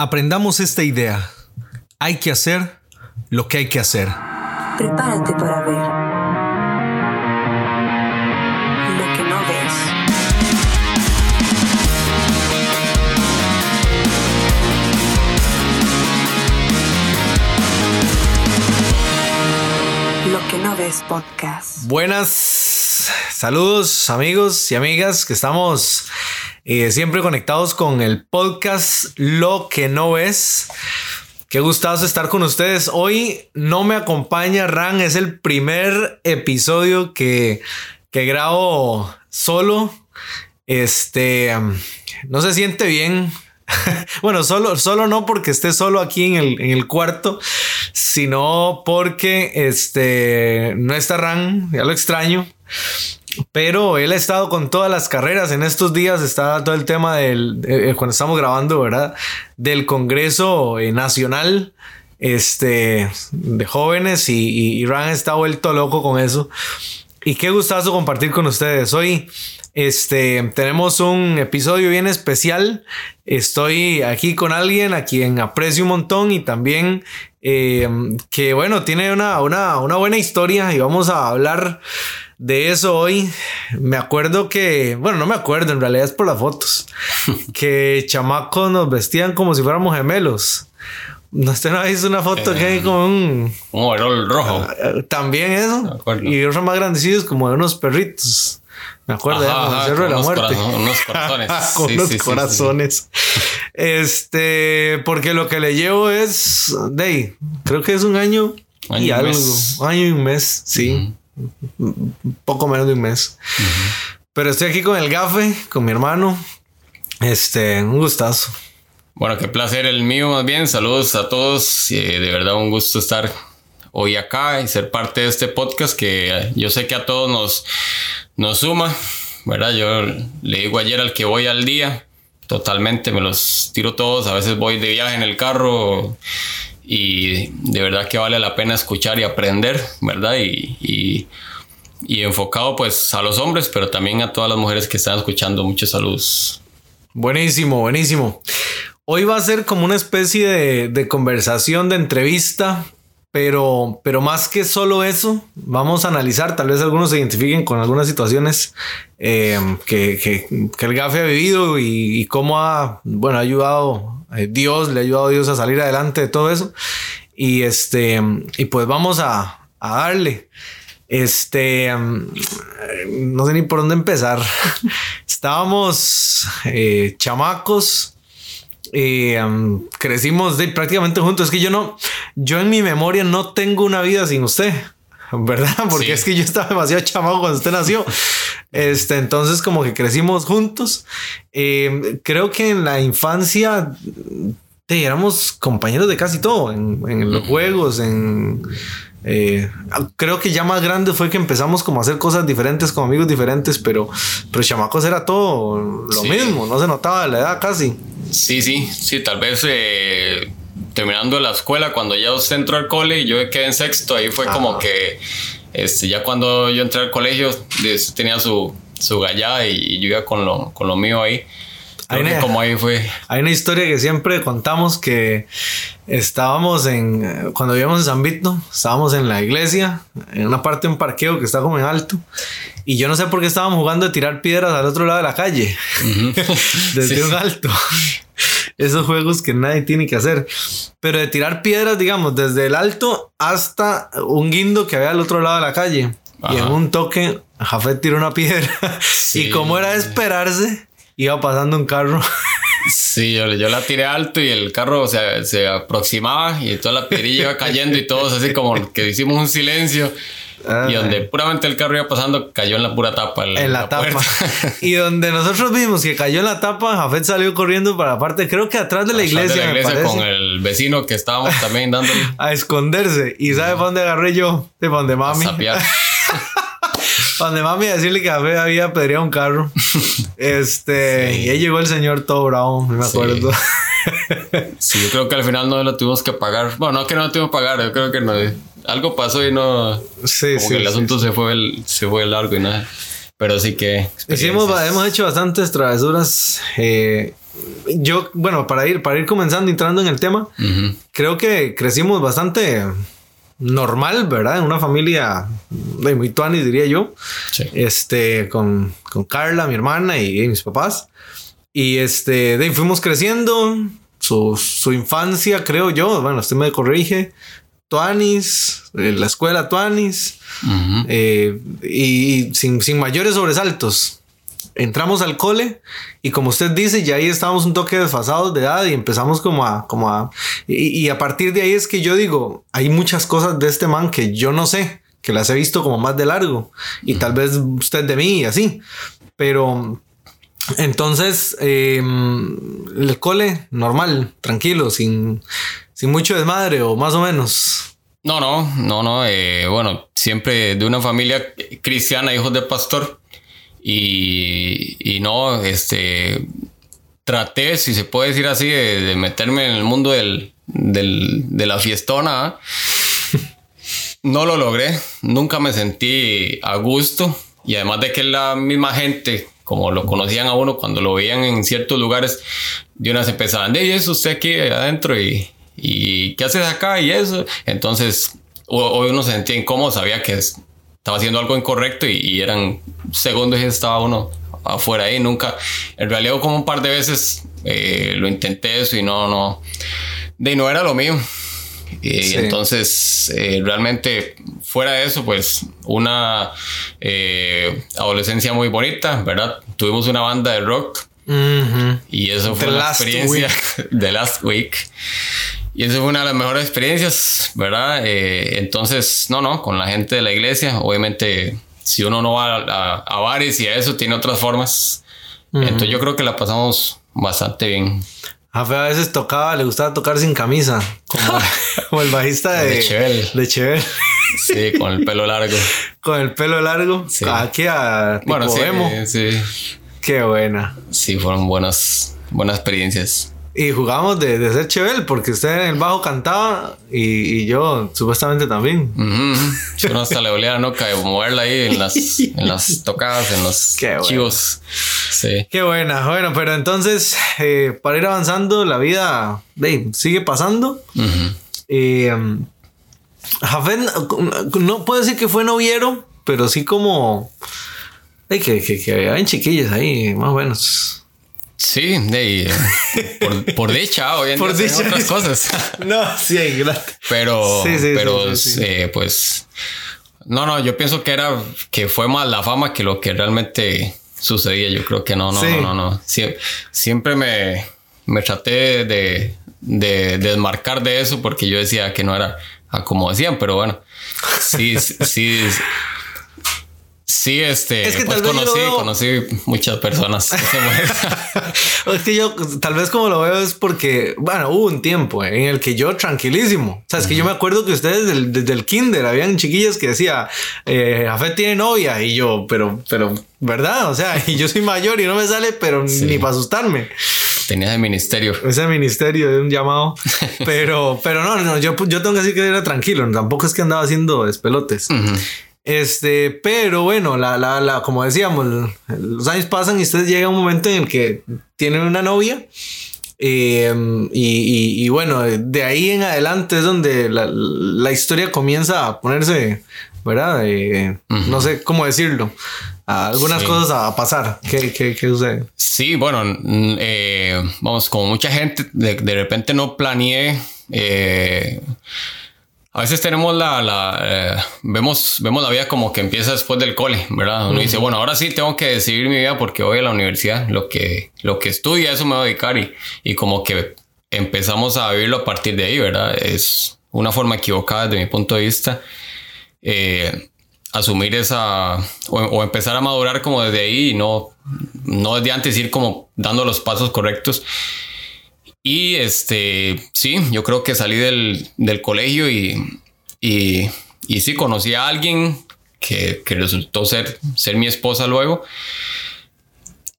Aprendamos esta idea. Hay que hacer lo que hay que hacer. Prepárate para ver lo que no ves. Lo que no ves podcast. Buenas, saludos amigos y amigas que estamos eh, siempre conectados con el podcast Lo que no ves. Qué gustazo estar con ustedes. Hoy no me acompaña Ran, es el primer episodio que, que grabo solo. Este no se siente bien. bueno, solo, solo no porque esté solo aquí en el, en el cuarto, sino porque este no está Ran, ya lo extraño. Pero él ha estado con todas las carreras. En estos días está todo el tema del, eh, cuando estamos grabando, ¿verdad? Del Congreso eh, Nacional este, de jóvenes y, y, Ran está vuelto loco con eso. Y qué gustazo compartir con ustedes. Hoy este, tenemos un episodio bien especial. Estoy aquí con alguien a quien aprecio un montón y también eh, que, bueno, tiene una, una, una buena historia y vamos a hablar de eso hoy. Me acuerdo que, bueno, no me acuerdo, en realidad es por las fotos, que chamacos nos vestían como si fuéramos gemelos. No, usted no ha visto una foto que hay con un... Un overol rojo. Uh, también eso. Y otros más grandecidos como de unos perritos. Me acuerdo Ajá, de Cerro de la Muerte. Unos corazones. con Sí, los sí, sí, corazones. Este, porque lo que le llevo es, de, creo que es un año, Año y y un algo. mes. Un año y un mes, sí. Poco menos de un mes. Pero estoy aquí con el gafe, con mi hermano. Este, un gustazo. Bueno, qué placer el mío más bien. Saludos a todos. Eh, de verdad un gusto estar hoy acá y ser parte de este podcast que eh, yo sé que a todos nos, nos suma. ¿Verdad? Yo le digo ayer al que voy al día. Totalmente, me los tiro todos. A veces voy de viaje en el carro y de verdad que vale la pena escuchar y aprender, ¿verdad? Y, y, y enfocado pues a los hombres, pero también a todas las mujeres que están escuchando. Muchos saludos. Buenísimo, buenísimo. Hoy va a ser como una especie de, de conversación, de entrevista, pero, pero más que solo eso, vamos a analizar, tal vez algunos se identifiquen con algunas situaciones eh, que, que, que el GAFE ha vivido y, y cómo ha, bueno, ha ayudado, Dios, le ha ayudado a Dios a salir adelante de todo eso. Y este, y pues vamos a, a darle. Este, um, no sé ni por dónde empezar. Estábamos eh, chamacos. eh, crecimos de, prácticamente juntos. Es que yo no, yo en mi memoria no tengo una vida sin usted, ¿verdad? Porque Sí. es que yo estaba demasiado chamaco cuando usted nació. Este, entonces como que crecimos juntos. Eh, creo que en la infancia te, éramos compañeros de casi todo, en, en los juegos, en... eh, creo que ya más grande fue que empezamos como a hacer cosas diferentes con amigos diferentes, pero, pero chamacos era todo lo Sí. mismo, no se notaba la edad casi. Sí, sí, sí, tal vez eh, terminando la escuela, cuando ya usted entró al cole y yo quedé en sexto, ahí fue como que este, ya cuando yo entré al colegio, tenía su, su gallada y, y yo iba con lo, con lo mío ahí. Que ne- como ahí fue. Hay una historia que siempre contamos que estábamos en, cuando vivíamos en San Vito, estábamos en la iglesia, en una parte de un parqueo que está como en alto, y yo no sé por qué estábamos jugando de tirar piedras al otro lado de la calle, desde Sí, un alto. Esos juegos que nadie tiene que hacer. Pero de tirar piedras, digamos, desde el alto hasta un guindo que había al otro lado de la calle. Y en un toque, Jafet tiró una piedra. Y como era de esperarse, iba pasando un carro. Sí, yo, yo la tiré alto y el carro se, se aproximaba y toda la piedrilla iba cayendo y todos así como que hicimos un silencio. Y donde puramente el carro iba pasando, cayó en la pura tapa. en la, tapa. y donde nosotros vimos que cayó en la tapa, Jafet salió corriendo para la parte, creo que atrás de la Atrás iglesia, de la iglesia con el vecino que estábamos también dándole a esconderse. ¿Y sabe para dónde agarré yo? De donde a mami. Para donde mami a decirle que Jafet había apedreado un carro. este, Sí. y ahí llegó el señor todo bravo, me Sí. acuerdo. Sí, yo creo que al final no lo tuvimos que pagar. Bueno, no que no lo tuvimos que pagar, yo creo que no. Algo pasó y no. sí, Como sí. que el sí, asunto se fue el, se fue largo y nada. Pero sí que. Hicimos, hemos hecho bastantes travesuras. eh, yo, bueno, para ir, para ir comenzando, entrando en el tema, creo que crecimos bastante normal, ¿verdad? En una familia de muy tuanis, diría yo. Sí. Este, con, con Carla, mi hermana y, y mis papás. Y este, de fuimos creciendo. Su, su infancia, creo yo, bueno, usted me corrige. Tuanis, eh, la escuela Tuanis. Eh, y, y sin, sin mayores sobresaltos. Entramos al cole y como usted dice, ya ahí estábamos un toque desfasados de edad y empezamos como a, como a, y, y a partir de ahí es que yo digo, hay muchas cosas de este man que yo no sé, que las he visto como más de largo y tal vez usted de mí y así, pero entonces eh, el cole normal, tranquilo, sin, sin mucho desmadre o más o menos. No, no, no, no. eh, bueno, siempre de una familia cristiana, hijos de pastor. Y, y no, este, traté, si se puede decir así, de, meterme en el mundo del, del- de la fiestona. No lo logré, nunca me sentí a gusto. Y además de que la misma gente, como lo conocían a uno cuando lo veían en ciertos lugares, de unas empezaban, de eso usted aquí adentro y, y ¿qué haces acá? Y eso. Entonces, hoy uno se sentía incómodo, sabía que es- estaba haciendo algo incorrecto y, y eran segundos y estaba uno afuera ahí. Nunca, en realidad, como un par de veces eh, lo intenté eso y no, no, de no era lo mío. Y Sí. entonces, eh, realmente, fuera de eso, pues una eh, adolescencia muy bonita, ¿verdad? Tuvimos una banda de rock Ujú. y eso fue The Last experiencia de Last Week. Y eso fue una de las mejores experiencias, ¿verdad? Eh, entonces, no, no, con la gente de la iglesia, obviamente, si uno no va a, a- a bares y a eso, tiene otras formas. Entonces, yo creo que la pasamos bastante bien. A Fe a veces tocaba, le gustaba tocar sin camisa, como, como el bajista de, De Chevelle, Sí, con el pelo largo. con el pelo largo, Sí. aquí a tipo Bueno, sí, emo. sí, Qué buena. sí, fueron buenas, buenas experiencias. Y jugábamos de, de ser Chevelle, porque usted en el bajo cantaba y, y yo supuestamente también. Sí, Uno hasta le olía la nuca de moverla ahí en las, en las tocadas, en los Qué chivos. Sí. Qué buena. Bueno, pero entonces, eh, para ir avanzando, la vida sigue pasando. Ujú. Eh, Jafet, no puedo decir que fue noviero, pero sí como. ay, que, que, que hay chiquillos ahí, más o menos. Sí, de eh, por, por dicha, hoy en Por día dicha. otras cosas. No, sí, gracias. Pero, Sí, sí, pero sí, eh, pues, no, no, yo pienso que era, que fue más la fama que lo que realmente sucedía. Yo creo que no, no, no, no, no. Sie- siempre me, me traté de, de, desmarcar de eso porque yo decía que no era a como decían, pero bueno, sí, sí, sí. Sí, este, Es que pues tal vez conocí, veo- conocí muchas personas. Es que yo, tal vez como lo veo es porque, bueno, hubo un tiempo en el que yo tranquilísimo. O sea, es que yo me acuerdo que ustedes desde el, desde el kinder habían chiquillas que decía, eh, Jafet tiene novia y yo, pero, pero, ¿verdad? O sea, y yo soy mayor y no me sale, pero ni para asustarme. Tenía ese ministerio. Ese ministerio de un llamado. Pero, pero no, no, yo, yo tengo que decir que era tranquilo. Tampoco es que andaba haciendo despelotes. Ujú. Este, pero bueno, la, la, la, como decíamos, los años pasan y ustedes llega un momento en el que tienen una novia. eh, y, y- y bueno, de ahí en adelante es donde la, la historia comienza a ponerse, ¿verdad? Eh, No sé cómo decirlo. a algunas Sí. cosas a pasar. ¿Qué, qué, qué sucede? Sí, bueno, eh, vamos, como mucha gente, de, de repente no planeé. A veces tenemos la, la, eh, vemos, vemos la vida como que empieza después del cole, ¿verdad? Uno dice, bueno, ahora sí tengo que decidir mi vida porque voy a la universidad, lo que, lo que estudio, a eso me voy a dedicar y, y como que empezamos a vivirlo a partir de ahí, ¿verdad? Es una forma equivocada desde mi punto de vista. eh, asumir esa o, o empezar a madurar como desde ahí y no, no desde antes ir como dando los pasos correctos. Y este, sí, yo creo que salí del, del colegio y, y, y sí conocí a alguien que, que resultó ser, ser mi esposa luego.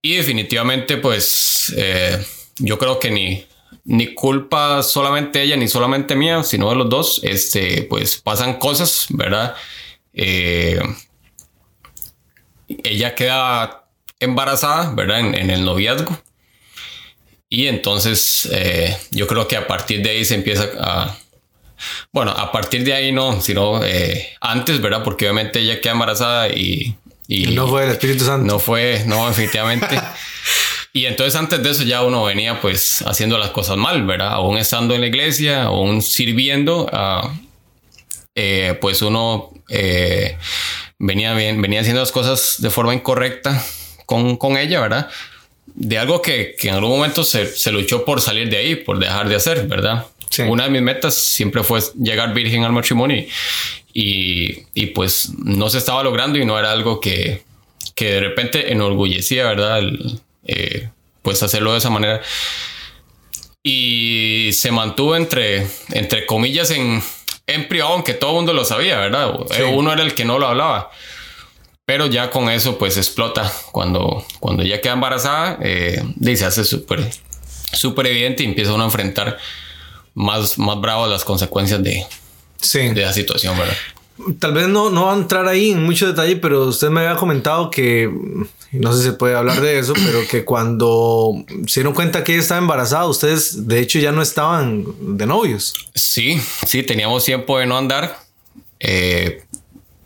Y definitivamente, pues, eh, yo creo que ni, ni culpa solamente ella ni solamente mía, sino de los dos. Este, pues pasan cosas, ¿verdad? Eh, ella queda embarazada, ¿verdad? En, en el noviazgo. Y entonces eh, yo creo que a partir de ahí se empieza a... Bueno, a partir de ahí no, sino eh, antes, ¿verdad? Porque obviamente ella queda embarazada y... y no fue el Espíritu Santo. No fue, no, efectivamente. y entonces antes de eso ya uno venía pues haciendo las cosas mal, ¿verdad? Aún estando en la iglesia, aún sirviendo, eh, pues uno venía, bien, venía haciendo las cosas de forma incorrecta con, con ella, ¿verdad? De algo que, que en algún momento se, se, luchó por salir de ahí, por dejar de hacer, ¿verdad? Sí. Una de mis metas siempre fue llegar virgen al matrimonio y, y, pues no se estaba logrando y no era algo que, que de repente enorgullecía, ¿verdad? El, eh, pues hacerlo de esa manera. Y se mantuvo entre, entre comillas en, en privado, aunque todo el mundo lo sabía, ¿verdad? Sí. Uno era el que no lo hablaba. Pero ya con eso pues explota. Cuando, cuando ella queda embarazada, eh, se hace súper súper evidente y empieza uno a enfrentar más, más bravo las consecuencias de, sí. de la situación, ¿verdad? Tal vez no, no va a entrar ahí en mucho detalle, pero usted me había comentado que, no sé si se puede hablar de eso, pero que cuando se dieron cuenta que ella estaba embarazada, ustedes de hecho ya no estaban de novios. Sí, sí, teníamos tiempo de no andar. Eh,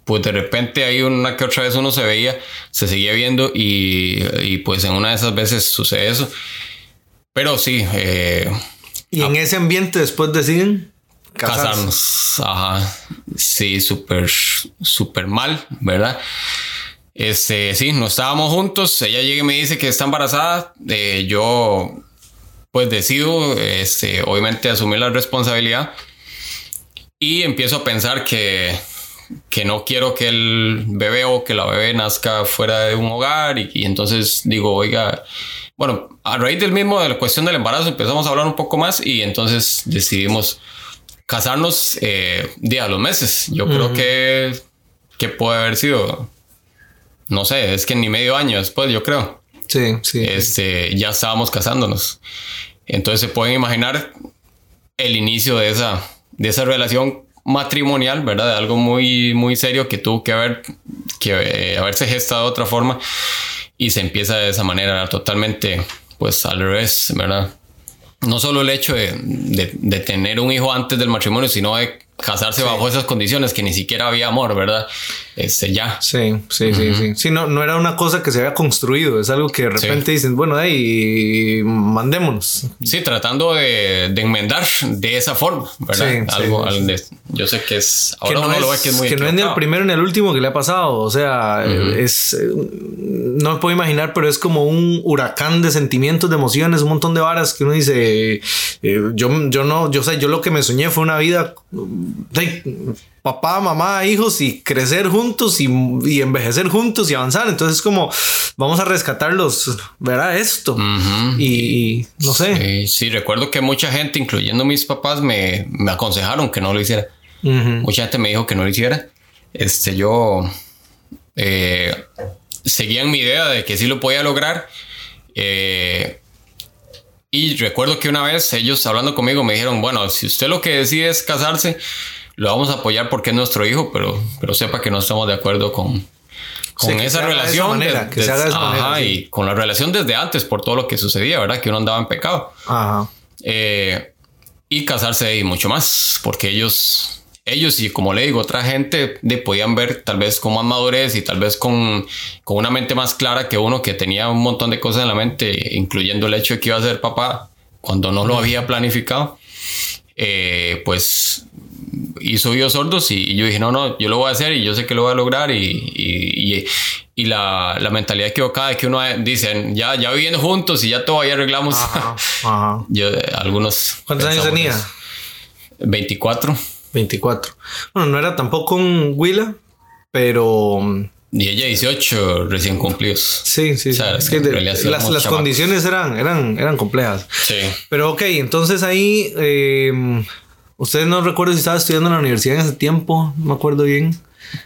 pues de repente ahí una que otra vez uno se veía, se seguía viendo y, y pues en una de esas veces sucede eso. Pero sí. Eh, y en ese ambiente después deciden casarse. casarnos. Ajá. Sí, súper, súper mal, ¿verdad? Este, sí, no estábamos juntos. Ella llega y me dice que está embarazada. Eh, yo, pues decido, este, obviamente, asumir la responsabilidad. Y empiezo a pensar que que no quiero que el bebé o que la bebé nazca fuera de un hogar y, y, entonces digo, oiga, bueno, a raíz del mismo de la cuestión del embarazo empezamos a hablar un poco más y entonces decidimos casarnos eh, día a los meses. Yo creo que, que puede haber sido, no sé, es que ni medio año después, yo creo, Sí, sí. este, ya estábamos casándonos. Entonces se pueden imaginar el inicio de esa, de esa relación matrimonial, ¿verdad? De algo muy, muy serio que tuvo que haber, que eh, haberse gestado de otra forma y se empieza de esa manera totalmente, pues al revés, ¿verdad? No solo el hecho de, de, de tener un hijo antes del matrimonio, sino de casarse Sí. bajo esas condiciones que ni siquiera había amor, ¿verdad? Este, ya. Sí, sí, sí, sí. Sí, no, no era una cosa que se había construido, es algo que de repente dicen, bueno, hey, mandémonos. Sí, tratando de, de enmendar de esa forma, ¿verdad? Sí, Algo, sí, de- yo sé que es. que Ahora no, uno es, lo ve que es muy que no es ni el primero ni el último que le ha pasado. O sea, es. eh, No me puedo imaginar, pero es como un huracán de sentimientos, de emociones, un montón de varas que uno dice. eh, yo, yo no, yo sé, yo lo que me soñé fue una vida. de papá, mamá, hijos y crecer juntos y, y envejecer juntos y avanzar. Entonces, es como vamos a rescatarlos, ¿verdad? Esto. Y, y no sé. Sí, sí, recuerdo que mucha gente, incluyendo mis papás, me, me aconsejaron que no lo hiciera. Mucha gente me dijo que no lo hiciera. Este, yo eh, seguía en mi idea de que sí lo podía lograr. Eh, y recuerdo que una vez ellos hablando conmigo me dijeron, bueno, si usted lo que decide es casarse, lo vamos a apoyar porque es nuestro hijo, pero, pero sepa que no estamos de acuerdo con, con Sí, esa haga de esa relación. manera, que se haga de esa ajá, manera, sí. Y con la relación desde antes, por todo lo que sucedía, ¿verdad? Que uno andaba en pecado. Ajá. Eh, y casarse y mucho más, porque ellos, ellos y como le digo, otra gente de, podían ver tal vez con más madurez y tal vez con, con una mente más clara que uno que tenía un montón de cosas en la mente, incluyendo el hecho de que iba a ser papá cuando no lo había planificado, eh, pues hizo oídos sordos y, y yo dije, no, no, yo lo voy a hacer y yo sé que lo voy a lograr y, y, y- y la, la mentalidad equivocada de que uno dice, ya, ya viviendo juntos y ya todo ahí arreglamos. Ajá. Ajá. Yo, eh, algunos. ¿Cuántos años tenía? eso. 24. 24. Bueno, no era tampoco un Willa, pero mm, Y ella 18 recién cumplidos. sí, sí. O sea, sí. es Es que las las condiciones eran, eran, eran complejas. Sí. Pero ok, entonces ahí, eh, ustedes no recuerdo si estaba estudiando en la universidad en ese tiempo, no me acuerdo bien.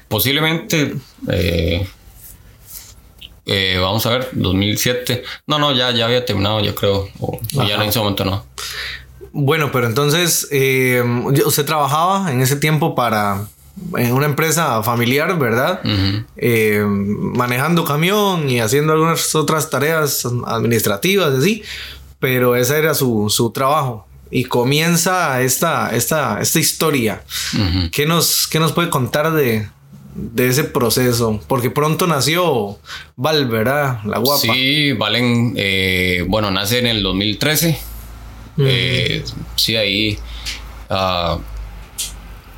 Posiblemente. eh, eh, vamos a ver, 2007. No, no, ya, ya había terminado, yo creo. O, o ya en ese momento no. Bueno, pero entonces, eh, usted trabajaba en ese tiempo para en una empresa familiar, ¿verdad? Eh, manejando camión y haciendo algunas otras tareas administrativas, así. pero ese era su, su trabajo. Y comienza esta, esta, esta historia. ¿Qué, nos, ¿Qué nos puede contar de, de ese proceso? Porque pronto nació Val, ¿verdad? La guapa. Sí, Valen, eh, bueno, nace en el 2013. Eh, sí, ahí ah,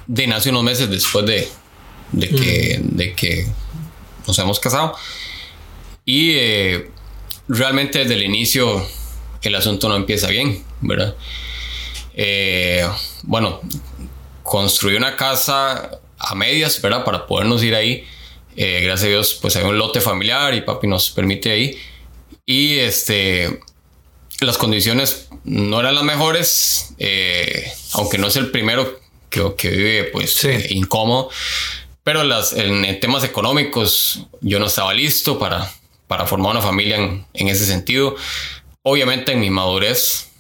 de nace unos meses después de, de, que, de que nos hemos casado. Y eh, realmente desde el inicio el asunto no empieza bien, ¿verdad? Bueno, construí una casa a medias, ¿verdad? Para podernos ir ahí. Eh, gracias a Dios, pues hay un lote familiar y papi nos permite ahí. Y este, las condiciones no eran las mejores, eh, aunque no es el primero que, que vive pues eh, incómodo. Pero las, en, temas económicos yo no estaba listo para, para formar una familia en, en ese sentido. Obviamente en mi madurez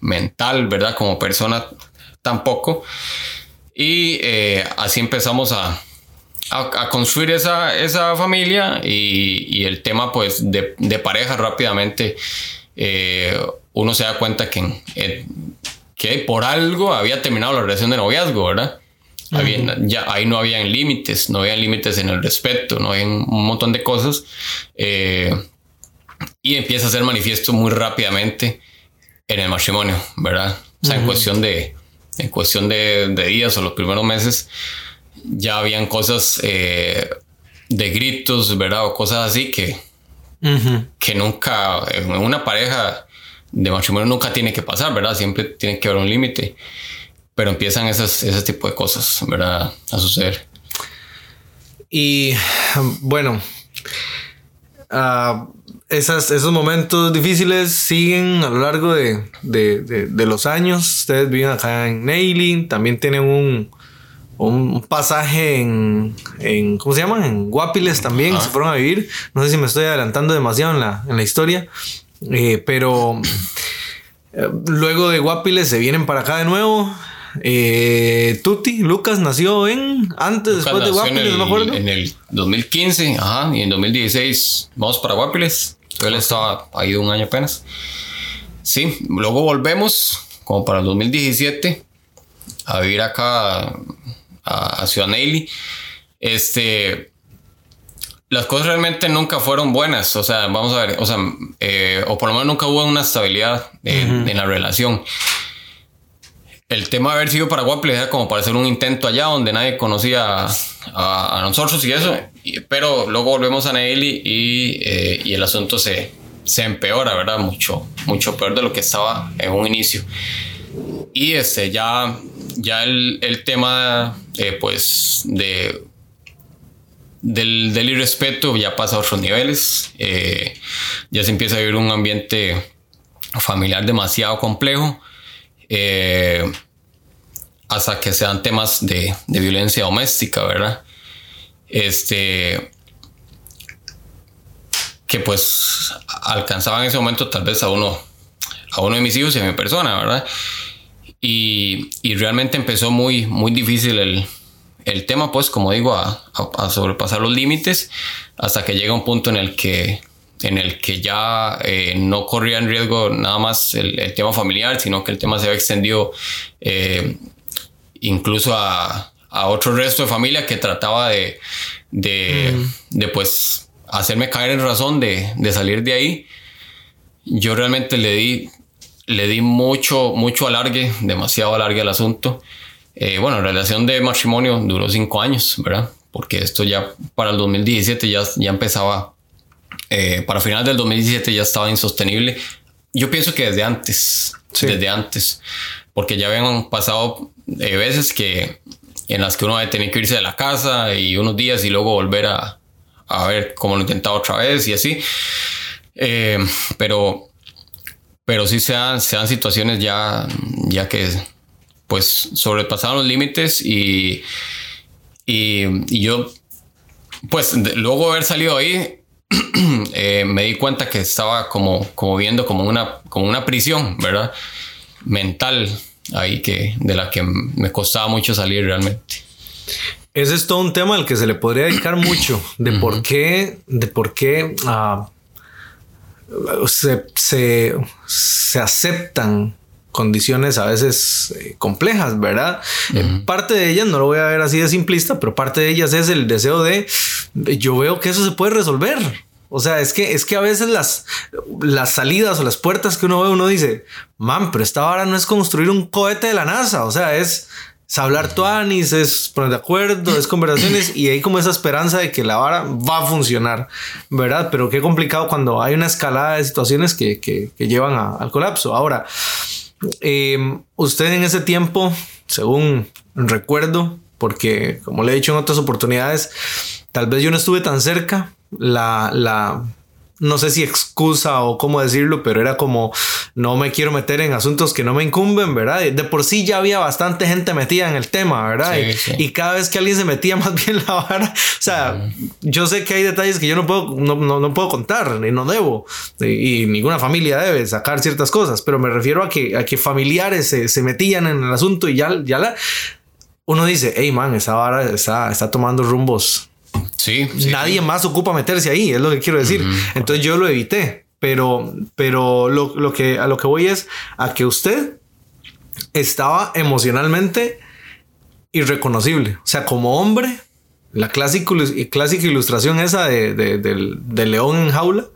mental, ¿verdad? Como persona tampoco. Y eh, así empezamos a, a, construir esa, esa familia y, y, el tema pues de, de pareja rápidamente eh, uno se da cuenta que, eh, que por algo había terminado la relación de noviazgo, ¿verdad? ya, ahí no habían límites, no habían límites en el respeto, no había un montón de cosas. y empieza a ser manifiesto muy rápidamente en el matrimonio, ¿verdad? O sea, en cuestión de, en cuestión de, días o los primeros meses, ya habían cosas eh, de gritos, ¿verdad? O cosas así que, que nunca, en una pareja de matrimonio nunca tiene que pasar, ¿verdad? Siempre tiene que haber un límite. Pero empiezan esas, ese tipo de cosas, ¿verdad? A suceder. Y bueno, uh, esas, esos momentos difíciles siguen a lo largo de, de, de, los años. Ustedes viven acá en Nailing, también tienen un, un pasaje en, en, ¿cómo se llama? En Guapiles también, se fueron a vivir. No sé si me estoy adelantando demasiado en la, en la historia, eh, pero eh, luego de Guapiles se vienen para acá de nuevo. Eh, Tuti, Lucas nació en antes, después de Guapiles, no me acuerdo. En el 2015, ajá, y en 2016 vamos para Guapiles. Él estaba ahí un año apenas. Sí, luego volvemos, como para el 2017, a vivir acá a, Ciudad Neily. Este, las cosas realmente nunca fueron buenas, o sea, vamos a ver, o sea, eh, o por lo menos nunca hubo una estabilidad en la relación. El tema de haber sido para Guaple era como para hacer un intento allá donde nadie conocía a, nosotros y eso, pero luego volvemos a Nelly y, eh, y, el asunto se, empeora, ¿verdad? Mucho, mucho peor de lo que estaba en un inicio. Y este, ya, ya el, tema, eh, pues, de, del, del, irrespeto ya pasa a otros niveles. Eh, ya se empieza a vivir un ambiente familiar demasiado complejo. hasta que sean temas de, de violencia doméstica, ¿verdad? Este, que pues alcanzaba en ese momento tal vez a uno, a uno de mis hijos y a mi persona, ¿verdad? Y, y realmente empezó muy, muy difícil el, el tema, pues como digo, a, sobrepasar los límites hasta que llega un punto en el que, en el que ya eh, no corría en riesgo nada más el, el, tema familiar, sino que el tema se había extendido eh, incluso a, a otro resto de familia que trataba de, de, mm. de pues hacerme caer en razón de, de, salir de ahí. Yo realmente le di, le di mucho, mucho alargue, demasiado alargue al asunto. Eh, bueno, la relación de matrimonio duró cinco años, ¿verdad? Porque esto ya para el 2017 ya, ya empezaba, eh, para final del 2017 ya estaba insostenible. Yo pienso que desde antes, desde antes, porque ya habían pasado eh, veces que en las que uno va a tener que irse de la casa y unos días y luego volver a, a ver cómo lo intentado otra vez y así. Eh, pero, pero sí se dan, se dan situaciones ya, ya que pues sobrepasaron los límites y, y, y yo, pues luego de haber salido ahí, eh, me di cuenta que estaba como, como viendo como una, como una prisión, ¿verdad? Mental ahí que de la que me costaba mucho salir realmente. Ese es todo un tema al que se le podría dedicar mucho de por qué, de por qué uh, se, se, se aceptan condiciones a veces eh, complejas, ¿verdad? Eh, parte de ellas, no lo voy a ver así de simplista, pero parte de ellas es el deseo de, yo veo que eso se puede resolver. O sea, es que, es que a veces las, las salidas o las puertas que uno ve, uno dice, man, pero esta vara no es construir un cohete de la NASA, o sea, es, es hablar tuanis, es poner de acuerdo, es conversaciones y hay como esa esperanza de que la vara va a funcionar, ¿verdad? Pero qué complicado cuando hay una escalada de situaciones que, que, que llevan a, al colapso. Ahora, eh, usted en ese tiempo, según recuerdo, porque como le he dicho en otras oportunidades, tal vez yo no estuve tan cerca, la, la, no sé si excusa o cómo decirlo, pero era como no me quiero meter en asuntos que no me incumben, ¿verdad? De por sí ya había bastante gente metida en el tema, ¿verdad? Sí, y, sí. y cada vez que alguien se metía más bien la vara, o sea, yo sé que hay detalles que yo no puedo, no, no, no puedo contar, ni no debo, y, y ninguna familia debe sacar ciertas cosas, pero me refiero a que, a que familiares se, se metían en el asunto y ya, ya la... Uno dice, hey man, esa vara está, está tomando rumbos Sí, sí. Nadie más ocupa meterse ahí, es lo que quiero decir. Entonces yo lo evité, pero, pero lo, lo que, a lo que voy es a que usted estaba emocionalmente irreconocible. O sea, como hombre, la clásica, ilus- clásica ilustración esa de, de- del, del león en jaula.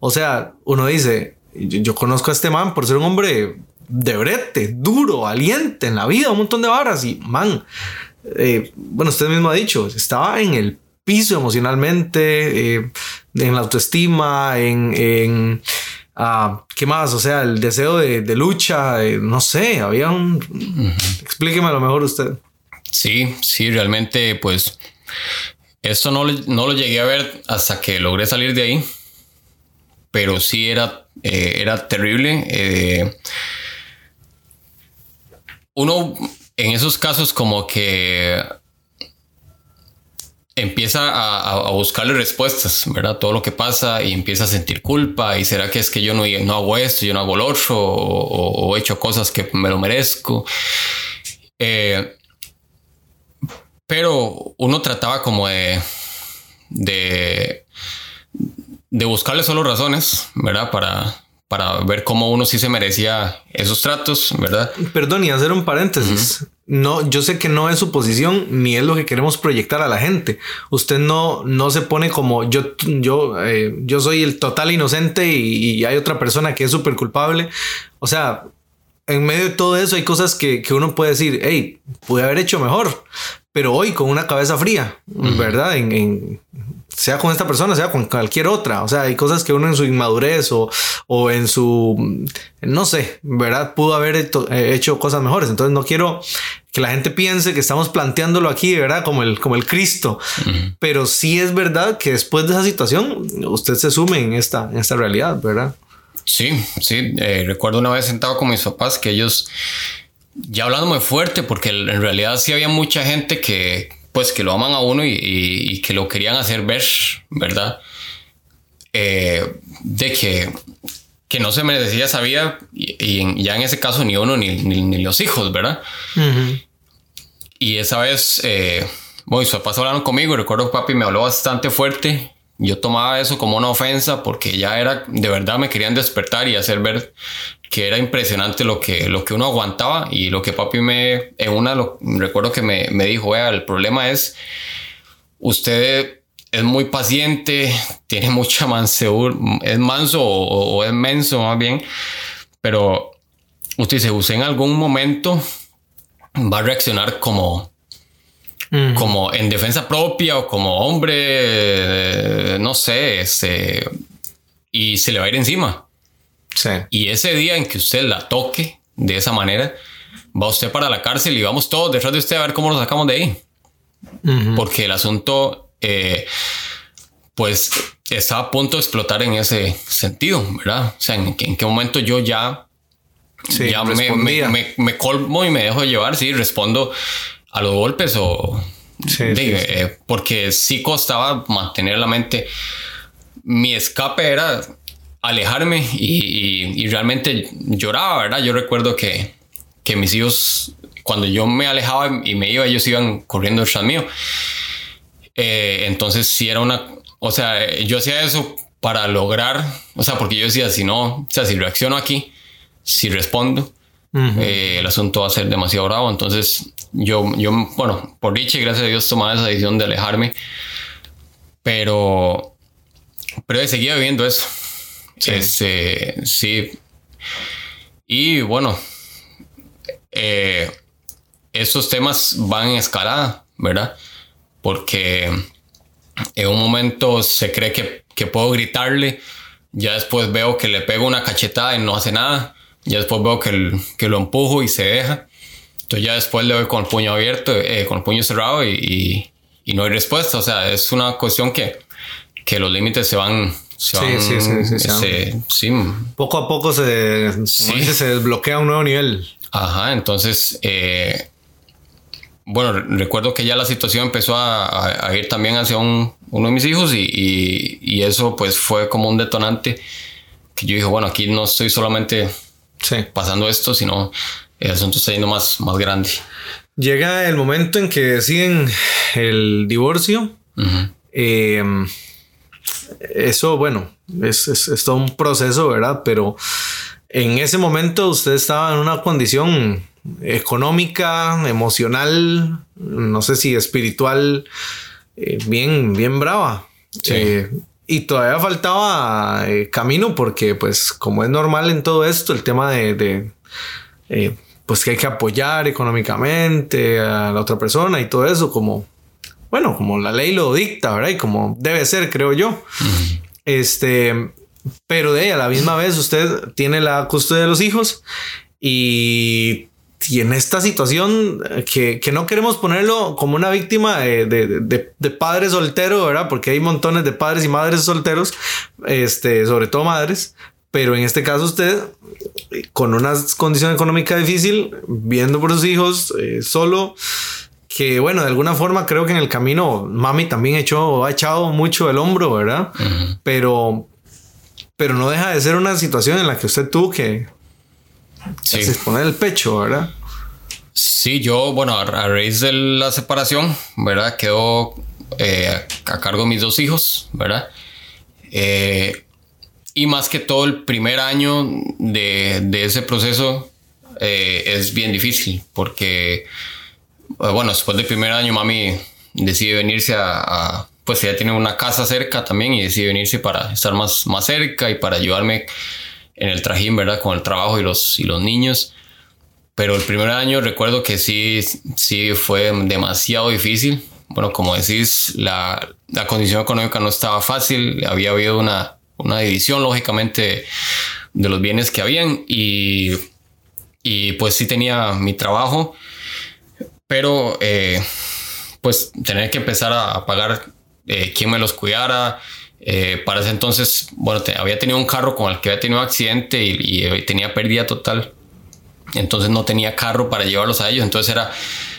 O sea, uno dice, yo, yo conozco a este man por ser un hombre de brete, duro, valiente en la vida, un montón de varas y man, eh, bueno, usted mismo ha dicho, estaba en el piso emocionalmente, eh, en la autoestima, en, en ah, ¿qué más? O sea, el deseo de, de lucha, eh, no sé, había un... Explíqueme a lo mejor usted. Sí, sí, realmente, pues esto no, lo- no lo llegué a ver hasta que logré salir de ahí, pero sí era, eh, era terrible. uno en esos casos como que empieza a, a- buscarle respuestas, ¿verdad? Todo lo que pasa y empieza a sentir culpa y será que es que yo no, no hago esto, yo no hago lo otro o, he hecho cosas que me lo merezco. Eh, pero uno trataba como de, de, de buscarle solo razones, ¿verdad? Para, para ver cómo uno sí se merecía esos tratos, ¿verdad? Perdón, y hacer un paréntesis. No, yo sé que no es su posición ni es lo que queremos proyectar a la gente. Usted no, no se pone como yo, yo, eh, yo soy el total inocente y, y hay otra persona que es súper culpable. O sea, en medio de todo eso hay cosas que, que uno puede decir, hey, pude haber hecho mejor, pero hoy con una cabeza fría, ¿verdad? En, en- sea con esta persona, sea con cualquier otra. O sea, hay cosas que uno en su inmadurez o, o en su, no sé, ¿verdad? Pudo haber hecho, eh, hecho cosas mejores. Entonces no quiero que la gente piense que estamos planteándolo aquí, ¿verdad? Como el, como el Cristo. Pero sí es verdad que después de esa situación, usted se sume en esta, en esta realidad, ¿verdad? Sí, sí. eh, recuerdo una vez sentado con mis papás que ellos, ya hablando muy fuerte, porque en realidad sí había mucha gente que, pues, que lo aman a uno y, y- y que lo querían hacer ver, ¿verdad? Eh, de que, que no se merecía esa vida y, y ya en ese caso ni uno ni, ni- ni los hijos, ¿verdad? Y esa vez, eh, bueno, mis papás hablaron conmigo recuerdo que papi me habló bastante fuerte. Yo tomaba eso como una ofensa porque ya era, de verdad me querían despertar y hacer ver que era impresionante lo que, lo que uno aguantaba y lo que papi me, en una, lo- recuerdo que me, me dijo, vea, el problema es, usted es muy paciente, tiene mucha manseur, es manso o, o- es menso más bien, pero usted dice, usted en algún momento va a reaccionar como, como en defensa propia o como hombre, eh, no sé, este, y se le va a ir encima. Sí. Y ese día en que usted la toque de esa manera, va usted para la cárcel y vamos todos detrás de usted a ver cómo lo sacamos de ahí. Porque el asunto, eh, pues, está a punto de explotar en ese sentido, ¿verdad? O sea, en, en qué momento yo ya Sí, ya me, me, me- me colmo y me dejo llevar, sí, respondo a los golpes o... Sí, de- sí, sí. eh, porque sí costaba mantener la mente. Mi escape era alejarme y, y- y realmente lloraba, ¿verdad? Yo recuerdo que, que mis hijos, cuando yo me alejaba y me iba, ellos iban corriendo detrás mío. Eh, entonces sí era una... O sea, yo hacía eso para lograr, o sea, porque yo decía, si no, o sea, si reacciono aquí, si respondo, eh, el asunto va a ser demasiado bravo. Entonces, yo, yo bueno, por dicha gracias a Dios tomaba esa decisión de alejarme, pero, pero seguía viviendo eso. Sí. Este, sí. Y bueno, eh, estos temas van en escalada, ¿verdad? Porque en un momento se cree que, que puedo gritarle, ya después veo que le pego una cachetada y no hace nada ya después veo que, que, lo empujo y se deja. Entonces ya después le doy con el puño abierto, eh, con el puño cerrado y, y, no hay respuesta. O sea, es una cuestión que, que los límites se van... Se van sí, sí, sí, sí, Poco a poco se, se desbloquea un nuevo nivel. Ajá, entonces... Eh, bueno, recuerdo que ya la situación empezó a, a, ir también hacia un, uno de mis hijos y, y, y, eso pues fue como un detonante que yo dije, bueno, aquí no estoy solamente pasando esto, sino el asunto está yendo más, más grande. Llega el momento en que deciden el divorcio. Eh, eso, bueno, es, es, todo un proceso, ¿verdad? Pero en ese momento usted estaba en una condición económica, emocional, no sé si espiritual, eh, bien, bien brava. Eh, y todavía faltaba eh, camino porque, pues, como es normal en todo esto, el tema de, eh, pues que hay que apoyar económicamente a la otra persona y todo eso, como, bueno, como la ley lo dicta, ¿verdad? Y como debe ser, creo yo. Este, pero de a la misma vez usted tiene la custodia de los hijos y y en esta situación eh, que, que, no queremos ponerlo como una víctima de, de, de, padre soltero, ¿verdad? Porque hay montones de padres y madres solteros, este, sobre todo madres, pero en este caso usted, con una condición económica difícil, viendo por sus hijos, eh, solo, que bueno, de alguna forma creo que en el camino mami también echó, ha echado mucho el hombro, ¿verdad? Pero, pero no deja de ser una situación en la que usted tuvo que sí. exponer el pecho, ¿verdad? Sí, yo, bueno, a, raíz de la separación, ¿verdad? Quedó eh, a cargo de mis dos hijos, ¿verdad? Eh, y más que todo el primer año de, de ese proceso eh, es bien difícil porque, bueno, después del primer año mami decide venirse a, a, pues ella tiene una casa cerca también y decide venirse para estar más, más cerca y para ayudarme en el trajín, ¿verdad? Con el trabajo y los, y los niños. Pero el primer año recuerdo que sí, sí fue demasiado difícil. Bueno, como decís, la, la condición económica no estaba fácil. Había habido una, una división, lógicamente, de los bienes que habían. Y, y pues sí tenía mi trabajo. Pero eh, pues tener que empezar a, pagar eh, quién me los cuidara. Eh, para ese entonces, bueno, había tenido un carro con el que había tenido accidente y, y tenía pérdida total entonces no tenía carro para llevarlos a ellos, entonces era,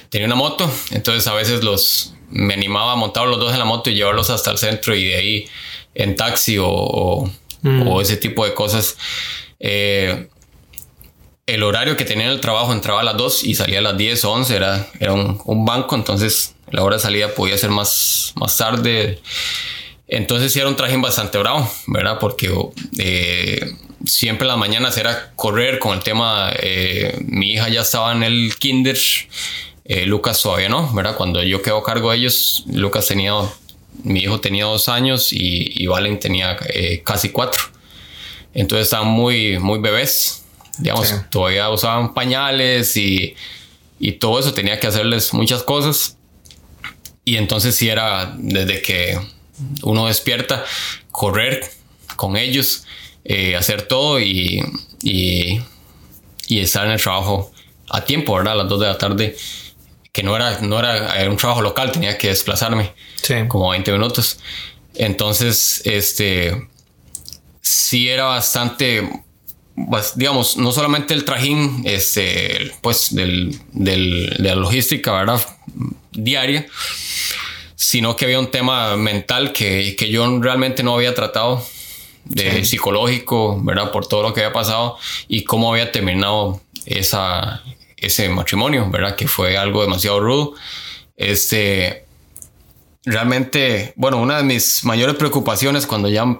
tenía una moto, entonces a veces los, me animaba a montar los dos en la moto y llevarlos hasta el centro y de ahí en taxi o, mm. ese tipo de cosas. Eh, el horario que tenía en el trabajo entraba a las 2 y salía a las 10 o 11, era, era un, banco, entonces la hora de salida podía ser más, más tarde. Entonces sí era un traje bastante bravo, ¿verdad? Porque eh, siempre en las mañanas era correr con el tema, eh, mi hija ya estaba en el kinder, eh, Lucas todavía no, ¿verdad? Cuando yo quedo a cargo de ellos, Lucas tenía, mi hijo tenía dos años y, Valen tenía eh, casi cuatro. Entonces estaban muy, muy bebés, digamos, todavía usaban pañales y, y todo eso, tenía que hacerles muchas cosas. Y entonces sí era desde que uno despierta, correr con ellos eh, hacer todo y, y, estar en el trabajo a tiempo, ¿verdad? A las 2 de la tarde, que no era, no era, un trabajo local, tenía que desplazarme como 20 minutos. Entonces, este, sí era bastante, digamos, no solamente el trajín, este, pues, del, del, de la logística, ¿verdad? Diaria, sino que había un tema mental que, que yo realmente no había tratado de psicológico, ¿verdad? Por todo lo que había pasado y cómo había terminado esa, ese matrimonio, ¿verdad? Que fue algo demasiado rudo. Este, realmente, bueno, una de mis mayores preocupaciones cuando ya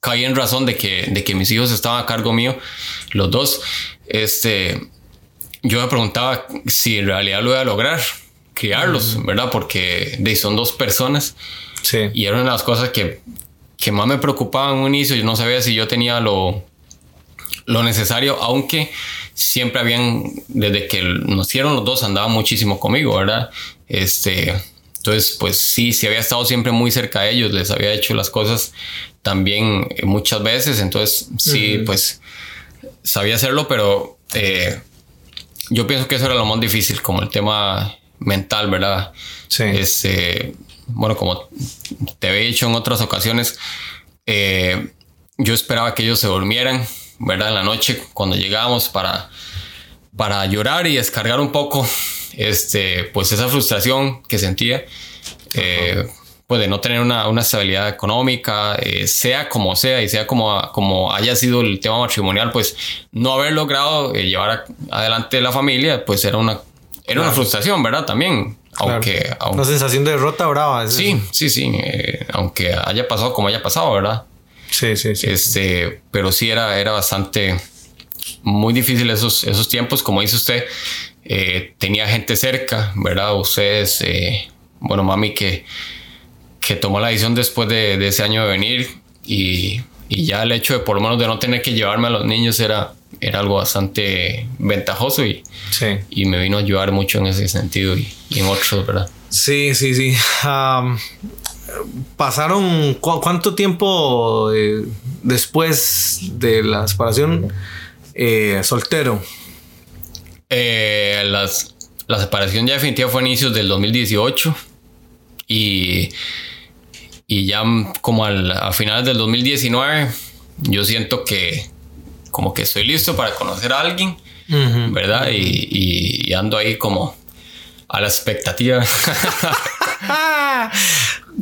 caí en razón de que, de que mis hijos estaban a cargo mío, los dos, este, yo me preguntaba si en realidad lo iba a lograr, criarlos, ¿verdad? Porque de, son dos personas. Sí. Y era una de las cosas que, que más me preocupaban en un inicio. Yo no sabía si yo tenía lo, lo necesario, aunque siempre habían, desde que nos hicieron los dos, andaban muchísimo conmigo, ¿verdad? Este, entonces, pues sí, sí había estado siempre muy cerca de ellos, les había hecho las cosas también eh, muchas veces, entonces sí, pues sabía hacerlo, pero eh, yo pienso que eso era lo más difícil, como el tema mental, ¿verdad? Sí. Este, bueno, como te había dicho en otras ocasiones, eh, yo esperaba que ellos se durmieran, ¿verdad? En la noche cuando llegábamos para, para llorar y descargar un poco, este, pues esa frustración que sentía, eh, pues de no tener una, una estabilidad económica, eh, sea como sea y sea como, como haya sido el tema matrimonial, pues no haber logrado eh, llevar a- adelante la familia, pues era una, era una Claro. frustración, ¿verdad? También, aunque, Claro. aunque Una sensación de derrota brava. es Sí, eso. sí, sí. eh, aunque haya pasado como haya pasado, ¿verdad? Sí, sí, sí. Este, pero sí era, era bastante muy difícil esos, esos tiempos. Como dice usted, eh, tenía gente cerca, ¿verdad? Ustedes, eh, bueno, mami que, que tomó la decisión después de, de ese año de venir y, y ya el hecho de por lo menos de no tener que llevarme a los niños era, era algo bastante ventajoso y, Sí. y me vino a ayudar mucho en ese sentido y, y en otros, ¿verdad? Sí, sí, sí. Pasaron cu- cuánto tiempo eh, después de la separación eh, soltero. Eh, las- la separación ya definitiva fue a inicios del 2018 y, y ya como al- a finales del 2019 yo siento que como que estoy listo para conocer a alguien, ¿verdad? Y, y- y ando ahí como a la expectativa.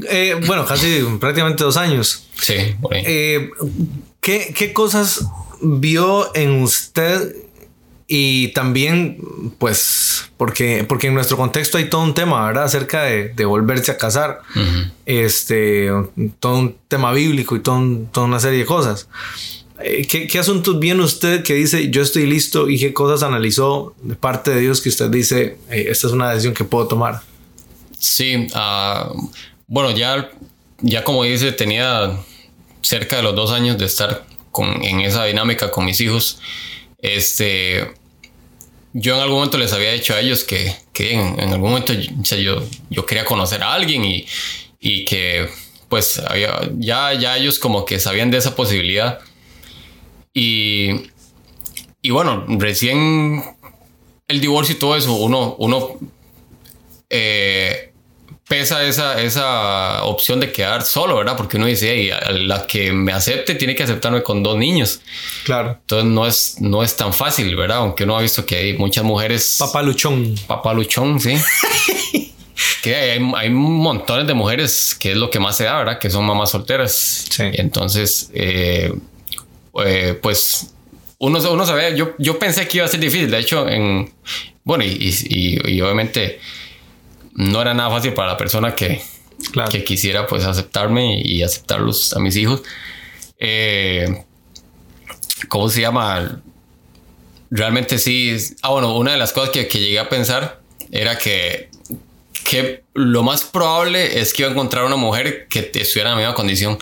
Eh, bueno, casi prácticamente dos años. sí, por ahí. Eh, ¿qué, qué cosas vio en usted? Y también, pues, porque, porque en nuestro contexto hay todo un tema, ¿verdad? Acerca de, de volverse a casar. Ujú. Este, todo un tema bíblico y todo un- toda una serie de cosas. Eh, ¿Qué, qué asuntos viene usted que dice yo estoy listo y qué cosas analizó de parte de Dios que usted dice "Eh, esta es una decisión que puedo tomar? Sí, ah, bueno, ya, ya como dice, tenía cerca de los dos años de estar con, en esa dinámica con mis hijos. Este, yo en algún momento les había dicho a ellos que, que en, en algún momento o sea, yo, yo quería conocer a alguien y, y que pues había, ya, ya ellos como que sabían de esa posibilidad. Y, y bueno, recién el divorcio y todo eso, uno, uno eh, pesa esa, esa opción de quedar solo, ¿verdad? Porque uno dice, "Ey, a la que me acepte tiene que aceptarme con dos niños. Claro. Entonces no es, no es tan fácil, ¿verdad? Aunque uno ha visto que hay muchas mujeres... Papá Luchón. Papá luchón, sí. que hay, hay montones de mujeres que es lo que más se da, ¿verdad? Que son mamás solteras. Sí. Entonces, eh, eh, pues, uno, uno sabe, yo, yo pensé que iba a ser difícil. De hecho, en, bueno, y, y- y- y obviamente no era nada fácil para la persona que, Claro. que quisiera pues aceptarme y aceptarlos a mis hijos. Eh, ¿Cómo se llama? Realmente sí. Ah, bueno, una de las cosas que, que llegué a pensar era que, que lo más probable es que iba a encontrar una mujer que estuviera en la misma condición,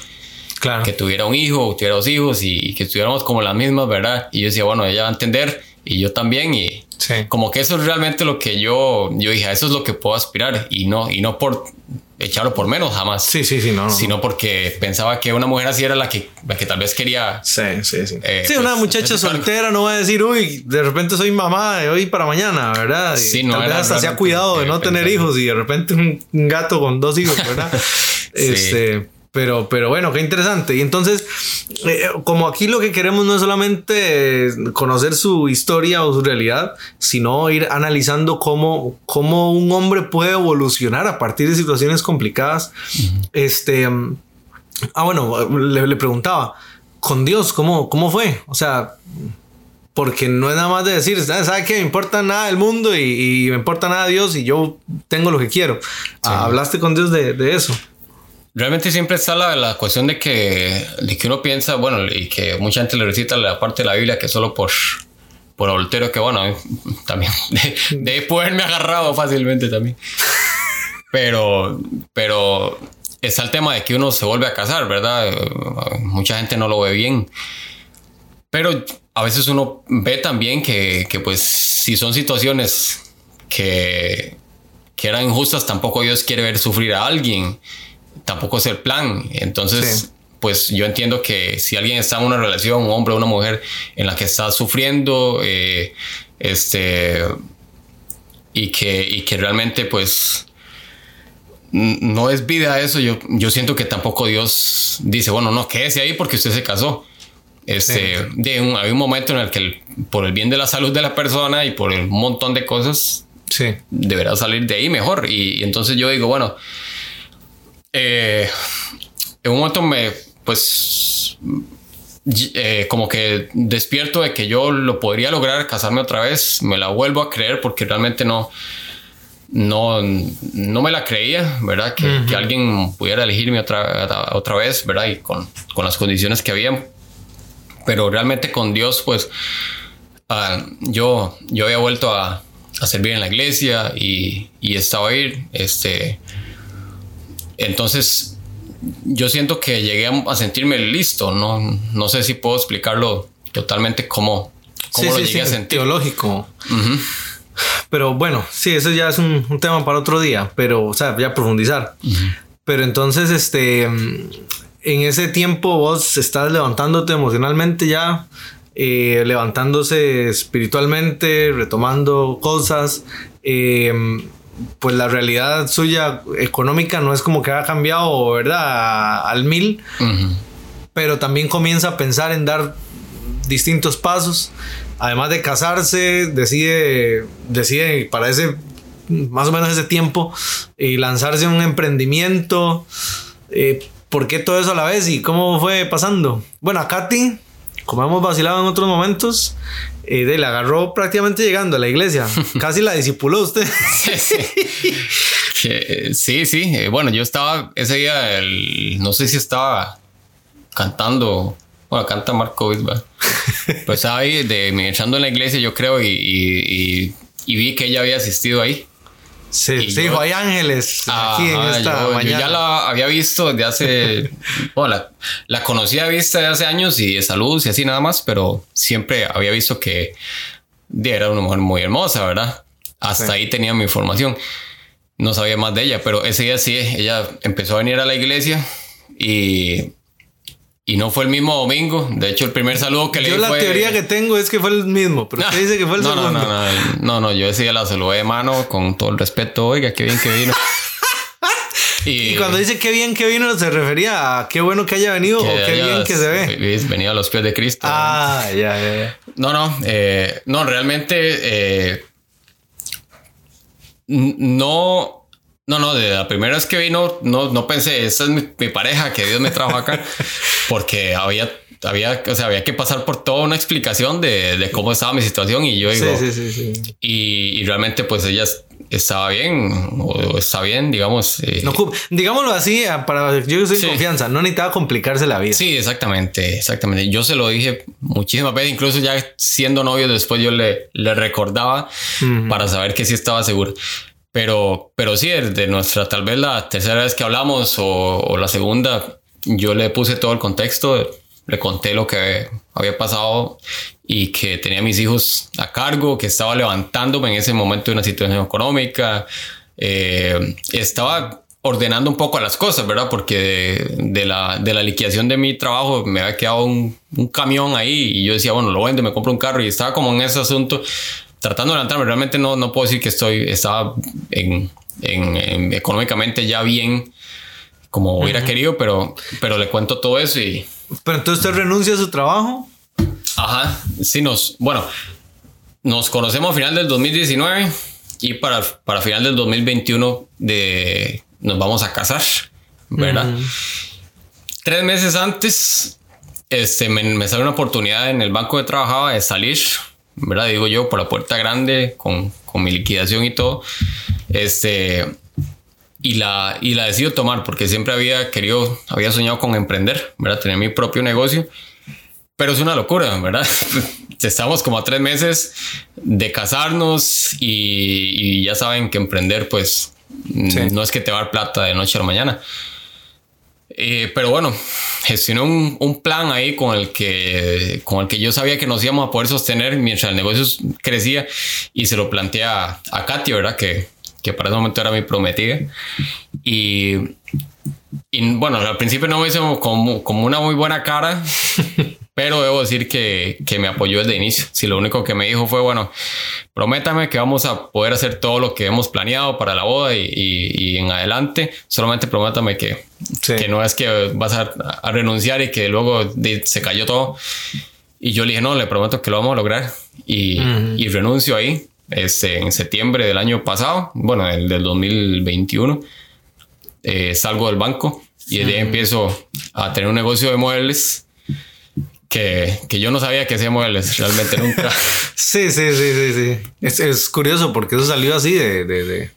Claro. que tuviera un hijo, o tuviera dos hijos y, que estuviéramos como las mismas, ¿verdad? Y yo decía, bueno, ella va a entender y yo también y Sí. como que eso es realmente lo que yo, yo dije, a eso es lo que puedo aspirar y no, y no por echarlo por menos jamás. Sí, sí, sí, no. no. Sino porque pensaba que una mujer así era la que, la que tal vez quería. Sí, sí, sí. Eh, sí, pues, una muchacha soltera no va a decir, uy, de repente soy mamá de hoy para mañana, ¿verdad? Y Sí, no tal vez era hasta se ha cuidado de que no tener hijos y de repente un, un gato con dos hijos, ¿verdad? Este, pero, pero bueno, qué interesante. Y entonces, eh, como aquí lo que queremos no es solamente conocer su historia o su realidad, sino ir analizando cómo, cómo un hombre puede evolucionar a partir de situaciones complicadas. Este. Ah, bueno, le, le preguntaba, con Dios, ¿cómo, ¿cómo fue? O sea, porque no es nada más de decir, "Ah, ¿sabe qué? Me importa nada el mundo y, y me importa nada Dios y yo tengo lo que quiero. Ah, Hablaste con Dios de, de eso. Realmente siempre está la, la cuestión de que, de que uno piensa, bueno, y que mucha gente le recita la parte de la Biblia que solo por, por que bueno, también de, de poderme agarrado fácilmente también. Pero, pero está el tema de que uno se vuelve a casar, ¿verdad? Mucha gente no lo ve bien. Pero a veces uno ve también que, que pues si son situaciones que, que eran injustas, tampoco Dios quiere ver sufrir a alguien. Tampoco es el plan. Entonces, Sí. pues yo entiendo que si alguien está en una relación, un hombre o una mujer, en la que está sufriendo, eh, este, y que, y que realmente pues no es vida eso, yo, yo siento que tampoco Dios dice, bueno, no, quédese ahí porque usted se casó. Este, de un, hay un momento en el que el- por el bien de la salud de la persona y por un montón de cosas Sí. deberá salir de ahí mejor. Y, y entonces yo digo, bueno, eh, en un momento me, pues, eh, como que despierto de que yo lo podría lograr, casarme otra vez, me la vuelvo a creer porque realmente no, no, no me la creía, ¿verdad? Que, que alguien pudiera elegirme otra, otra vez, ¿verdad? Y con, con las condiciones que había. Pero realmente con Dios, pues, ah, yo, yo había vuelto a, a servir en la iglesia y, y estaba ahí, este, entonces yo siento que llegué a, sentirme listo, no, no sé si puedo explicarlo totalmente cómo, cómo sí, lo sí, llegué sí, a sentir. teológico. Pero bueno, sí, eso ya es un, un tema para otro día, pero, o sea, ya profundizar. Pero entonces, este, en ese tiempo vos estás levantándote emocionalmente ya, eh, levantándose espiritualmente, retomando cosas. eh, pues la realidad suya económica no es como que ha cambiado, ¿verdad? Al mil pero también comienza a pensar en dar distintos pasos. Además de casarse, decide, decide para ese, más o menos ese tiempo, eh, lanzarse en un emprendimiento. Eh, ¿Por qué todo eso a la vez y cómo fue pasando? Bueno, a Katy, como hemos vacilado en otros momentos, eh, de, la agarró prácticamente llegando a la iglesia. Casi la disipuló usted. Sí, sí. Que, eh, sí, sí. eh, Bueno, yo estaba ese día, el- no sé si estaba cantando. Bueno, canta Marco Bisba. Pues estaba ahí de, echando en la iglesia, yo creo, y, y- y- y vi que ella había asistido ahí. Sí, sí, yo- dijo, hay ángeles aquí en esta yo, yo ya la había visto de hace. bueno, la, la conocía vista de hace años y de salud y así nada más, pero siempre había visto que era una mujer muy hermosa, ¿verdad? Hasta Sí. ahí tenía mi información. No sabía más de ella, pero ese día sí, ella empezó a venir a la iglesia y. Y no fue el mismo domingo. De hecho, el primer saludo que le Yo di la fue- teoría que tengo es que fue el mismo, pero usted dice que fue el no, no, segundo. no, no, no, no, yo ese día la saludé de mano con todo el respeto. Oiga, qué bien que vino. Y cuando dice qué bien que vino, se refería a qué bueno que haya venido o qué bien que se ve. Venido a los pies de Cristo. Ah, ya, ya, ya. No, no, eh, no, realmente eh, no, no, no, de la primera vez que vino, no, no pensé, esta es mi, mi pareja, que Dios me trajo acá, porque había, había, o sea, había que pasar por toda una explicación de, de cómo estaba mi situación y yo digo, sí, sí, sí. Y, y realmente pues ella estaba bien, o, o está bien, digamos. eh, No digámoslo así, ah, para yo soy confianza, no necesitaba complicarse la vida. Sí, exactamente, exactamente. Yo se lo dije muchísimas veces, incluso ya siendo novio, después yo le, le recordaba Ujú. para saber que sí estaba seguro. Pero, pero sí, de nuestra, tal vez la tercera vez que hablamos o, o la segunda, yo le puse todo el contexto, le conté lo que había pasado y que tenía mis hijos a cargo, que estaba levantándome en ese momento de una situación económica, eh, estaba ordenando un poco las cosas, ¿verdad? Porque de, de la, de la liquidación de mi trabajo me había quedado un, un camión ahí y yo decía, bueno, lo vendo, me compro un carro y estaba como en ese asunto tratando de levantarme. Realmente no, no puedo decir que estoy, estaba en, en- en- económicamente ya bien como hubiera querido, pero, pero le cuento todo eso y, Pero entonces usted renuncia a su trabajo. Ajá, sí, nos, bueno, nos conocemos a final del 2019 y para, para final del 2021 de, nos vamos a casar, ¿verdad? Tres meses antes, este, me, me sale una oportunidad en el banco que trabajaba de salir, ¿verdad? Digo yo, por la puerta grande, con, con mi liquidación y todo. Este, y la, y la decido tomar porque siempre había querido, había soñado con emprender, ¿verdad? Tener mi propio negocio. Pero es una locura, ¿verdad? Estamos como a tres meses de casarnos y, y ya saben que emprender, pues, Sí. no es que te va a dar plata de noche a la mañana. Eh, pero bueno, gestioné un, un, plan ahí con el, que, con el que yo sabía que nos íbamos a poder sostener mientras el negocio crecía y se lo planteé a, a Katy, ¿verdad? Que, que para ese momento era mi prometida. Y, y bueno, al principio no me hizo como, como una muy buena cara, pero debo decir que, que me apoyó desde el inicio. Si lo único que me dijo fue, bueno, prométame que vamos a poder hacer todo lo que hemos planeado para la boda y, y, y en adelante, solamente prométame que, sí. que no es que vas a, a, renunciar y que luego se cayó todo. Y yo le dije, no, le prometo que lo vamos a lograr. Y, uh -huh. y renuncio ahí este, en septiembre del año pasado, bueno, el del 2021. Eh, salgo del banco y desde ahí empiezo a tener un negocio de muebles que, que, yo no sabía que hacía muebles realmente nunca. sí, sí, sí, sí, sí. Es, es, curioso porque eso salió así de... de, de...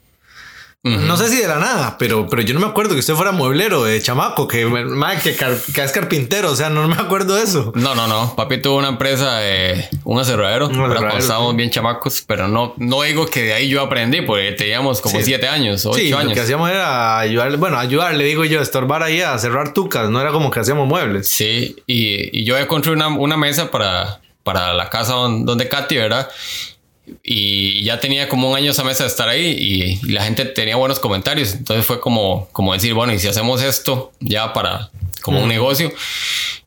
Uh -huh. No sé si de la nada, pero, pero yo no me acuerdo que usted fuera mueblero de chamaco, que, que, que, es carpintero, o sea, no me acuerdo de eso. No, no, no. Papi tuvo una empresa de un aserradero, cuando estábamos bien chamacos, pero no, no digo que de ahí yo aprendí, porque teníamos como sí. siete años, ocho sí, años. Lo que hacíamos era ayudar, bueno, ayudar, le digo yo, estorbar ahí a cerrar tucas, no era como que hacíamos muebles. Sí, y, y yo he construido una, una mesa para, para la casa donde, donde Katy, ¿verdad? Y ya tenía como un año esa mesa de estar ahí y, y, la gente tenía buenos comentarios. Entonces fue como, como decir, bueno, y si hacemos esto ya para como un negocio.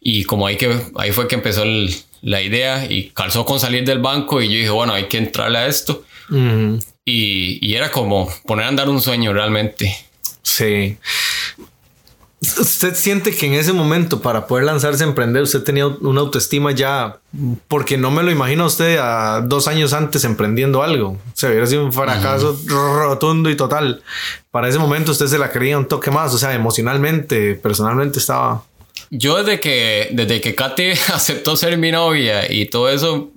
Y como ahí, que, ahí fue que empezó el, la idea y calzó con salir del banco y yo dije, bueno, hay que entrarle a esto. Y, y, era como poner a andar un sueño realmente. Sí. ¿Usted siente que en ese momento para poder lanzarse a emprender usted tenía una autoestima ya? Porque no me lo imagino a usted a dos años antes emprendiendo algo. Se hubiera sido un fracaso -huh. rotundo y total. Para ese momento usted se la creía un toque más. O sea, emocionalmente, personalmente estaba... Yo desde que, desde que Katy aceptó ser mi novia y todo eso,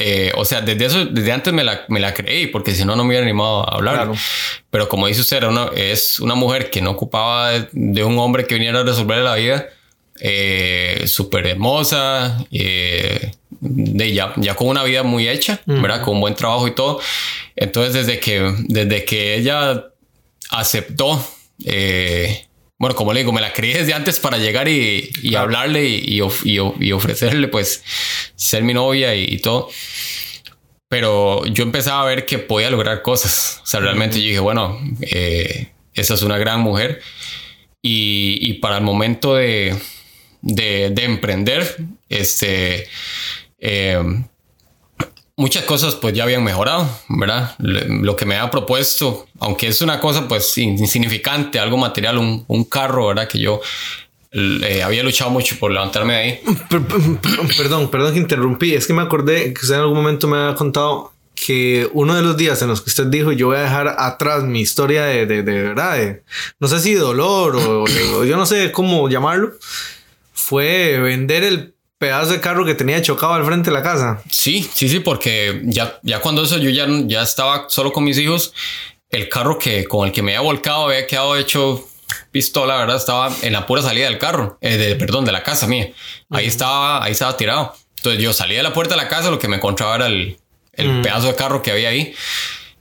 eh, o sea, desde eso, desde antes me la, me la creí, porque si no, no me hubiera animado a hablar. Claro. Pero como dice usted, una, es una mujer que no ocupaba de, de, un hombre que viniera a resolverle la vida, eh, súper hermosa, eh, de ya, ya con una vida muy hecha, uh -huh. ¿verdad? Con un buen trabajo y todo. Entonces, desde que, desde que ella aceptó, eh, bueno, como le digo, me la creí desde antes para llegar y, y claro. hablarle y, y, y, ofrecerle, pues, ser mi novia y, y, todo. Pero yo empezaba a ver que podía lograr cosas. O sea, realmente yo dije, bueno, eh, esa es una gran mujer. Y, para el momento de, de, de emprender, este, eh, muchas cosas pues ya habían mejorado, ¿verdad? Lo que me ha propuesto, aunque es una cosa pues insignificante, algo material, un, un carro, ¿verdad? Que yo eh, había luchado mucho por levantarme de ahí. Perdón, perdón que interrumpí, es que me acordé que usted en algún momento me había contado que uno de los días en los que usted dijo yo voy a dejar atrás mi historia de, de, de verdad, de, no sé si dolor o, o yo no sé cómo llamarlo, fue vender el pedazo de carro que tenía chocado al frente de la casa. Sí, sí, sí, porque ya, ya cuando eso yo ya, ya estaba solo con mis hijos, el carro que con el que me había volcado había quedado hecho pistola, ¿verdad? Estaba en la pura salida del carro, eh, de, perdón, de la casa mía. Ahí uh -huh. estaba, ahí estaba tirado. Entonces yo salí de la puerta de la casa, lo que me encontraba era el, el uh -huh. pedazo de carro que había ahí.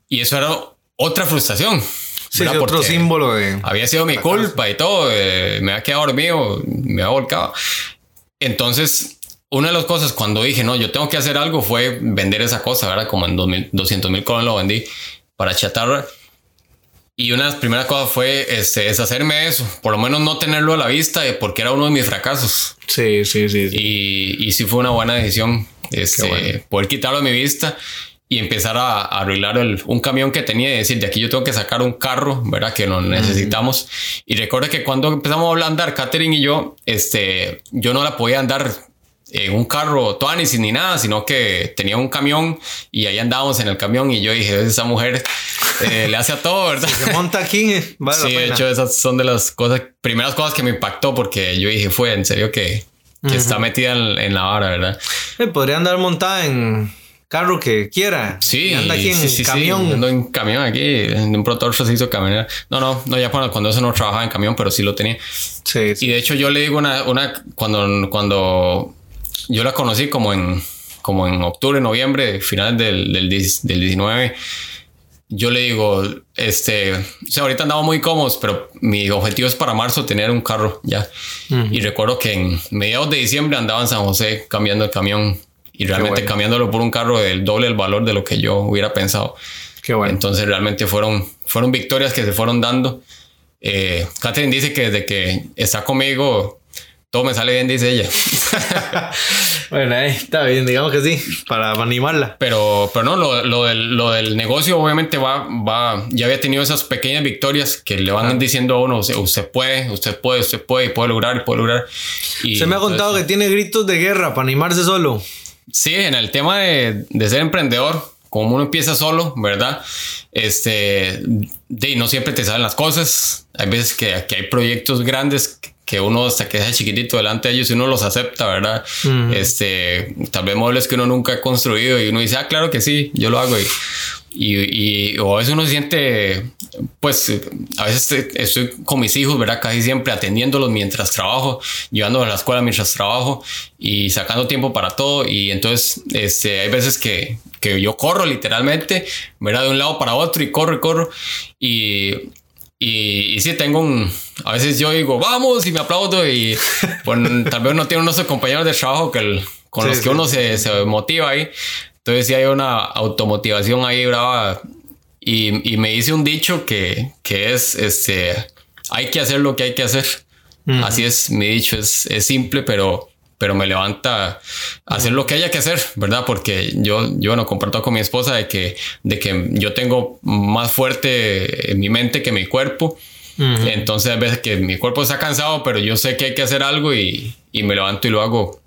Y eso era otra frustración. Sí, sí otro símbolo de... Había sido mi culpa casa. y todo. Eh, me había quedado dormido, me había volcado. Entonces, una de las cosas cuando dije, no, yo tengo que hacer algo fue vender esa cosa, ¿verdad? Como en 200 mil colones lo vendí para chatarra. Y una de las primeras cosas fue este, deshacerme de eso, por lo menos no tenerlo a la vista, porque era uno de mis fracasos. Sí, sí, sí. sí. Y, y sí fue una buena decisión este, bueno. poder quitarlo de mi vista y empezar a, a arreglar el, un camión que tenía y decir, de aquí yo tengo que sacar un carro, ¿verdad? Que lo necesitamos. Mm. Y recuerda que cuando empezamos a andar, Catherine y yo, este, yo no la podía andar en un carro Tuanis ni nada, sino que tenía un camión y ahí andábamos en el camión y yo dije, esa mujer eh, le hace a todo, ¿verdad? Si se monta aquí, vale Sí, de hecho esas son de las cosas, primeras cosas que me impactó porque yo dije, fue en serio que, que uh -huh. está metida en, en, la vara, ¿verdad? Eh, podría andar montada en carro que quiera. Sí, Y anda aquí en sí, sí, sí, camión. ando en camión aquí, de un otro se hizo camionera. No, no, no, ya cuando, cuando eso no trabajaba en camión, pero sí lo tenía. Sí, sí. Y de hecho yo le digo una, una cuando, cuando yo la conocí como en, como en octubre, noviembre, finales del, del, 10 del 19, yo le digo, este, o sea, ahorita andamos muy cómodos, pero mi objetivo es para marzo tener un carro ya. Y recuerdo que en mediados de diciembre andaba en San José cambiando el camión y realmente bueno. cambiándolo por un carro del doble el valor de lo que yo hubiera pensado. Qué bueno. Entonces realmente fueron, fueron victorias que se fueron dando. Eh, Catherine dice que desde que está conmigo todo me sale bien, dice ella. bueno, ahí está bien, digamos que sí, para animarla. Pero, pero no, lo, lo del, lo del negocio obviamente va, va, ya había tenido esas pequeñas victorias que le van diciendo a uno, "Usted- puede, usted puede, usted puede, y puede lograr, puede lograr. Y Se me ha contado entonces, que tiene gritos de guerra para animarse solo. Sí, en el tema de, de ser emprendedor, como uno empieza solo, ¿verdad? Este, de, no siempre te salen las cosas. Hay veces que, que hay proyectos grandes que uno hasta que es chiquitito delante de ellos y uno los acepta, ¿verdad? Este, tal vez muebles que uno nunca ha construido y uno dice, ah, claro que sí, yo lo hago. Y, y, y- o a veces uno se siente, pues, a veces te- estoy con mis hijos, ¿verdad? Casi siempre atendiéndolos mientras trabajo, llevándolos a la escuela mientras trabajo y sacando tiempo para todo. Y entonces, este, hay veces que, que yo corro literalmente, ¿verdad? De un lado para otro y corro y corro. Y, y, y sí, tengo un. A veces yo digo, vamos, y me aplaudo. Y pues, tal vez uno tiene unos compañeros de trabajo que el- con Sí, los que sí. uno se, se motiva ahí. Entonces, sí hay una automotivación ahí brava. Y, y me dice un dicho que, que es: este, hay que hacer lo que hay que hacer. Así es, mi dicho es, es simple, pero, pero me levanta a hacer lo que haya que hacer, ¿verdad? Porque yo, yo bueno, comparto con mi esposa de que, de que yo tengo más fuerte en mi mente que mi cuerpo. Entonces, hay veces que mi cuerpo está cansado, pero yo sé que hay que hacer algo y, y me levanto y lo hago.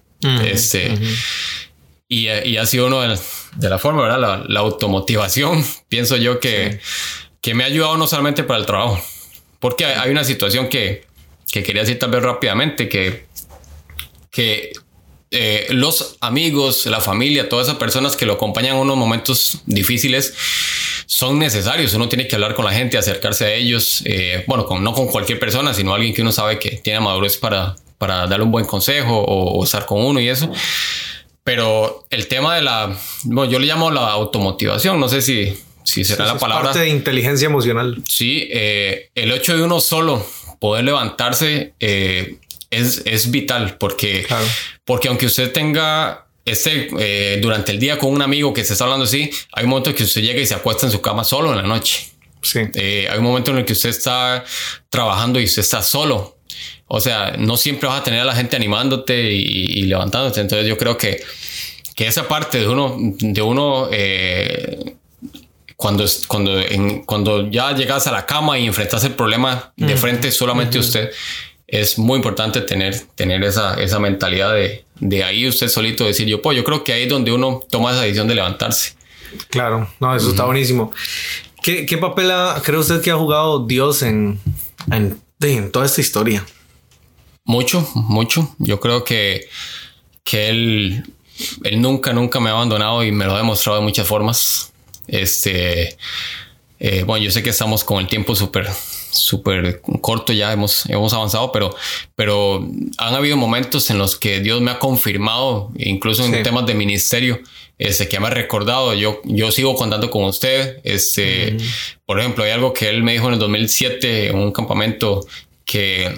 este, y, y ha sido uno de, las- de la forma, ¿verdad? La, la automotivación, pienso yo que, que me ha ayudado no solamente para el trabajo, porque hay, hay una situación que, que quería decir tal vez rápidamente, que, que eh, los amigos, la familia, todas esas personas que lo acompañan en unos momentos difíciles son necesarios. Uno tiene que hablar con la gente, acercarse a ellos. eh, bueno, con, no con cualquier persona, sino alguien que uno sabe que tiene madurez para, para darle un buen consejo o, o estar con uno y eso. Pero el tema de la, bueno, yo le llamo la automotivación, no sé si, si será Eso la es palabra. parte de inteligencia emocional. Sí, eh, el hecho de uno solo poder levantarse eh, es, es vital porque, Claro. porque aunque usted tenga este eh, durante el día con un amigo que se está hablando así, hay un momento que usted llega y se acuesta en su cama solo en la noche. Sí. Eh, hay un momento en el que usted está trabajando y usted está solo. O sea, no siempre vas a tener a la gente animándote y, y levantándote. Entonces yo creo que, que esa parte de uno, de uno eh, cuando, cuando, en- cuando ya llegas a la cama y enfrentas el problema de frente solamente usted, es muy importante tener, tener esa, esa mentalidad de, de ahí usted solito decir yo, pues yo creo que ahí es donde uno toma esa decisión de levantarse. Claro, no, eso está buenísimo. ¿Qué, qué papel ha- cree usted que ha jugado Dios en, en, en toda esta historia? Mucho, mucho. Yo creo que, que él, él nunca, nunca me ha abandonado y me lo ha demostrado de muchas formas. Este, eh, bueno, yo sé que estamos con el tiempo súper, súper corto ya, hemos, hemos avanzado, pero, pero han habido momentos en los que Dios me ha confirmado, incluso en Sí. temas de ministerio, este, que me ha recordado, yo, yo sigo contando con usted. Este, Por ejemplo, hay algo que él me dijo en el 2007 en un campamento que,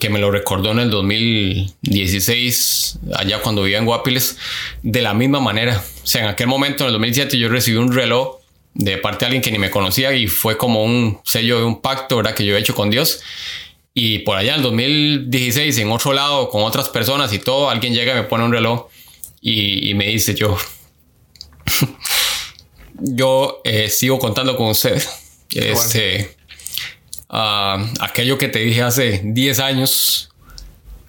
que me lo recordó en el 2016, allá cuando vivía en Guapiles, de la misma manera. O sea, en aquel momento, en el 2007, yo recibí un reloj de parte de alguien que ni me conocía y fue como un sello de un pacto, ¿verdad? Que yo he hecho con Dios. Y por allá en el 2016, en otro lado, con otras personas y todo, alguien llega y me pone un reloj y, y me dice yo, yo eh, sigo contando con usted. Este, ah, aquello que te dije hace 10 años,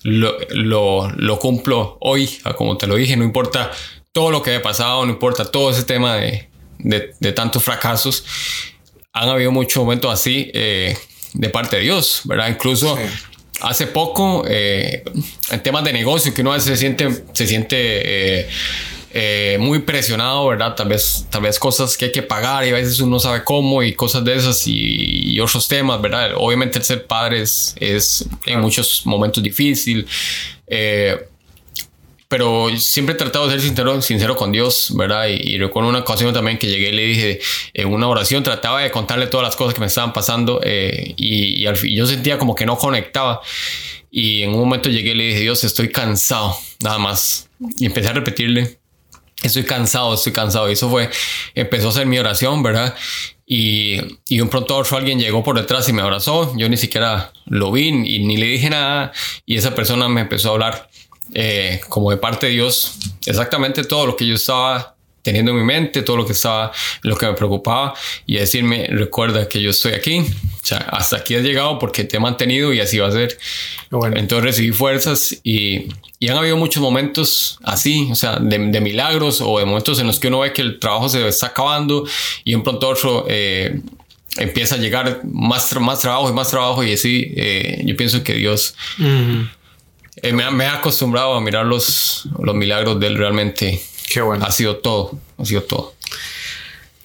lo, lo, lo cumplo hoy, ah, como te lo dije, no importa todo lo que haya pasado, no importa todo ese tema de, de, de tantos fracasos. Han habido muchos momentos así eh, de parte de Dios, ¿verdad? Incluso Sí. hace poco, eh, en temas de negocio, que uno se siente, se siente eh, eh, muy presionado, ¿verdad? Tal vez, tal vez cosas que hay que pagar y a veces uno sabe cómo y cosas de esas y, y otros temas, ¿verdad? Obviamente el ser padre es, es en muchos momentos difícil. Eh, pero siempre he tratado de ser sincero, sincero con Dios, ¿verdad? Y, y, recuerdo una ocasión también que llegué y le dije en una oración, trataba de contarle todas las cosas que me estaban pasando eh, y, y, al yo sentía como que no conectaba. Y en un momento llegué y le dije, Dios, estoy cansado, nada más. Y empecé a repetirle, estoy cansado, estoy cansado. Y eso fue, empezó a ser mi oración, ¿verdad? Y, y un pronto otro alguien llegó por detrás y me abrazó. Yo ni siquiera lo vi y ni le dije nada. Y esa persona me empezó a hablar eh, como de parte de Dios, exactamente todo lo que yo estaba teniendo en mi mente, todo lo que estaba, lo que me preocupaba y decirme, recuerda que yo estoy aquí, o sea, hasta aquí has llegado porque te he mantenido y así va a ser. Bueno. Entonces recibí fuerzas y, y, han habido muchos momentos así, o sea, de, de, milagros o de momentos en los que uno ve que el trabajo se está acabando y un pronto otro eh, empieza a llegar más, más trabajo y más trabajo y así, eh, yo pienso que Dios... Uh -huh. Eh, me, me, he acostumbrado a mirar los, los milagros de él realmente. Qué bueno. Ha sido todo, ha sido todo.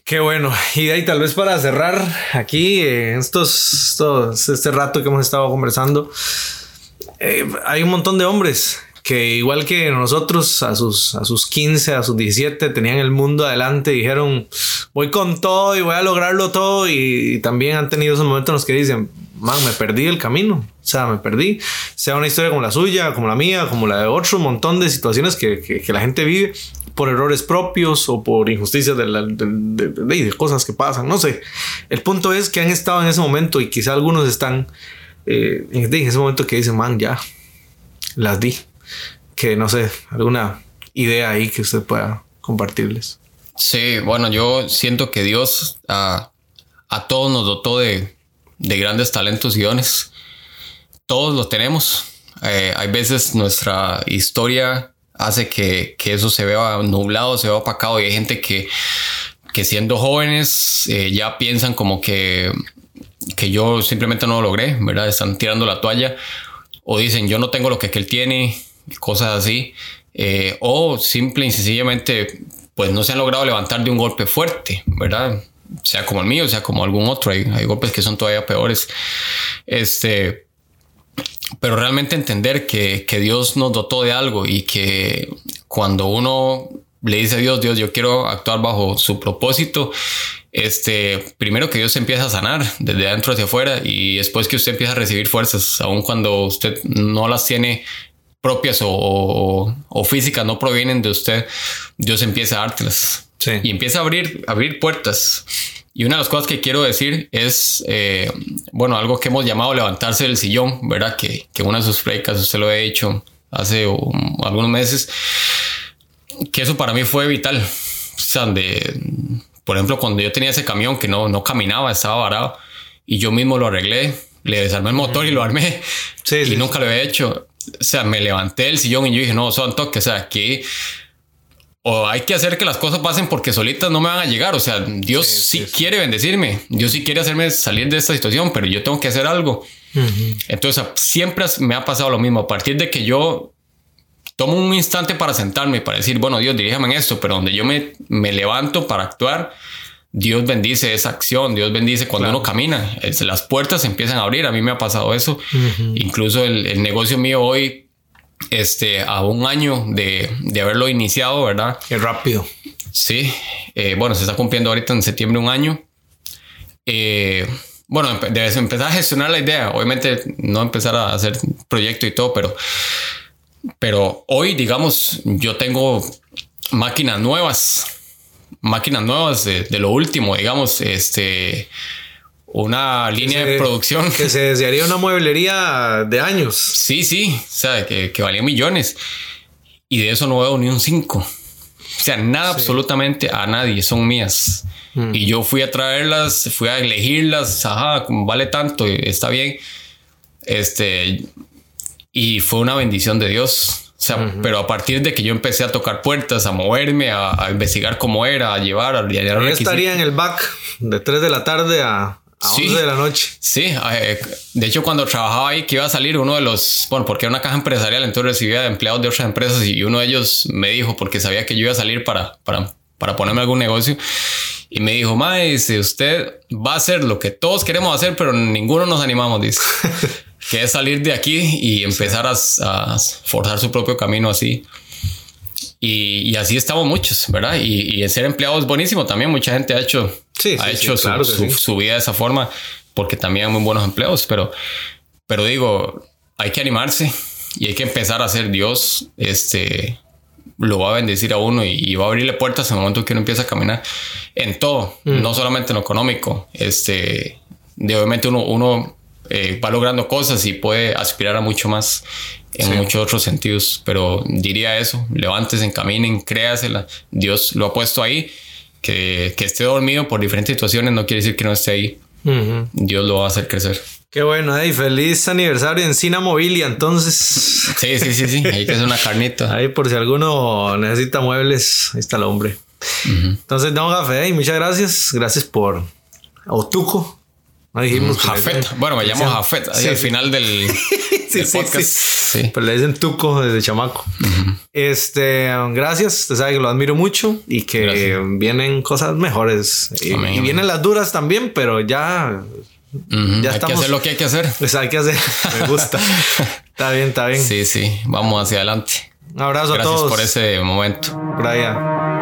Qué bueno. Y de ahí tal vez para cerrar aquí, eh, estos, estos, este rato que hemos estado conversando, eh, hay un montón de hombres que igual que nosotros a sus, a sus 15, a sus 17 tenían el mundo adelante y dijeron voy con todo y voy a lograrlo todo y, y también han tenido esos momentos en los que dicen man, me perdí el camino. O sea, me perdí. Sea una historia como la suya, como la mía, como la de otro montón de situaciones que, que, la gente vive por errores propios o por injusticias de, la, de, cosas que pasan. No sé. El punto es que han estado en ese momento y quizá algunos están eh, en ese momento que dicen, man, ya las di. Que no sé, alguna idea ahí que usted pueda compartirles. Sí, bueno, yo siento que Dios a, a todos nos dotó de, de grandes talentos y dones. Todos los tenemos. Eh, hay veces nuestra historia hace que, que, eso se vea nublado, se vea opacado y hay gente que, que siendo jóvenes eh, ya piensan como que, que yo simplemente no lo logré, ¿verdad? Están tirando la toalla o dicen yo no tengo lo que él tiene, cosas así. Eh, o simple y sencillamente pues no se han logrado levantar de un golpe fuerte, ¿verdad? sea como el mío, sea como algún otro. Hay, hay, golpes que son todavía peores. Este, pero realmente entender que, que, Dios nos dotó de algo y que cuando uno le dice a Dios, Dios, yo quiero actuar bajo su propósito, este, primero que Dios empieza a sanar desde adentro hacia afuera y después que usted empieza a recibir fuerzas, aun cuando usted no las tiene propias o, o, o físicas, no provienen de usted, Dios empieza a dártelas. Sí. Y empieza a abrir, abrir puertas. Y una de las cosas que quiero decir es, eh, bueno, algo que hemos llamado levantarse del sillón, ¿verdad? Que, que una de sus predicas, usted lo he dicho hace um, algunos meses, que eso para mí fue vital. O sea, de, por ejemplo, cuando yo tenía ese camión que no, no caminaba, estaba varado, y yo mismo lo arreglé, le desarmé el motor y lo armé, sí, y sí, nunca lo había hecho. O sea, me levanté del sillón y yo dije, no, son toques, o sea, aquí o hay que hacer que las cosas pasen porque solitas no me van a llegar. O sea, Dios sí, sí, sí, quiere bendecirme, Dios sí quiere hacerme salir de esta situación, pero yo tengo que hacer algo. Uh -huh. Entonces, siempre me ha pasado lo mismo. A partir de que yo tomo un instante para sentarme y para decir, bueno, Dios, diríjame en esto, pero donde yo me, me levanto para actuar, Dios bendice esa acción, Dios bendice cuando claro. uno camina, las puertas empiezan a abrir, a mí me ha pasado eso, uh -huh. incluso el, el, negocio mío hoy este, a un año de, de haberlo iniciado, ¿verdad? Qué rápido. Sí, eh, bueno, se está cumpliendo ahorita en septiembre un año. Eh, bueno, debes empezar a gestionar la idea, obviamente no empezar a hacer proyecto y todo, pero, pero hoy, digamos, yo tengo máquinas nuevas, máquinas nuevas de, de lo último, digamos, este una línea se, de producción. Que se desearía una mueblería de años. Sí, sí, o sea, que, que valía millones. Y de eso no veo ni un 5. O sea, nada sí. absolutamente a nadie, son mías. Mm. Y yo fui a traerlas, fui a elegirlas, ajá, como vale tanto, está bien. Este, y fue una bendición de Dios. O sea, uh -huh. pero a partir de que yo empecé a tocar puertas, a moverme, a, a investigar cómo era, a llevar, a Yo estaría en el back de 3 de la tarde a, a Sí. 11 de la noche. Sí, eh, de hecho cuando trabajaba ahí que iba a salir uno de los, bueno, porque era una caja empresarial, entonces recibía empleados de otras empresas y uno de ellos me dijo, porque sabía que yo iba a salir para, para, para ponerme algún negocio, y me dijo, Mae, dice, usted va a hacer lo que todos queremos hacer, pero ninguno nos animamos, dice, que es salir de aquí y empezar a, a forzar su propio camino así. Y, y así estamos muchos, ¿verdad? Y, y el ser empleado es buenísimo también. Mucha gente ha hecho, Sí, ha sí, hecho sí, su, claro su- sí. su vida de esa forma porque también hay muy buenos empleos. Pero, pero digo, hay que animarse y hay que empezar a ser Dios. Este lo va a bendecir a uno y, y va a abrirle puertas en el momento que uno empieza a caminar en todo, Mm. no solamente en lo económico. Este, de obviamente uno, uno eh, va logrando cosas y puede aspirar a mucho más en Sí. muchos otros sentidos. Pero diría eso: levántese, caminen, créasela. Dios lo ha puesto ahí. Que, que esté dormido por diferentes situaciones no quiere decir que no esté ahí. Dios lo va a hacer crecer. Qué bueno, hey, feliz aniversario en Cina Mobilia. Entonces, Sí, sí, sí, sí. Hay que hacer una carnita. ahí por si alguno necesita muebles, ahí está el hombre. Entonces, Don Jafé, hey, muchas gracias. Gracias por Otuco. No dijimos. Jafet. Bueno, me llamo. Jafet. Ahí Sí, al final del, Sí, del podcast. sí. Sí. Pues le dicen Tuco desde chamaco. Este, gracias. Usted sabe que lo admiro mucho y que Gracias. vienen cosas mejores. Y, Amén, y amén. vienen las duras también, pero ya, Ujú, Ya hay estamos- que hacer lo que hay que hacer. pues hay que hacer. Me gusta. está bien, está bien. Sí, sí. Vamos hacia adelante. Un abrazo a Gracias todos. por ese momento. Allá.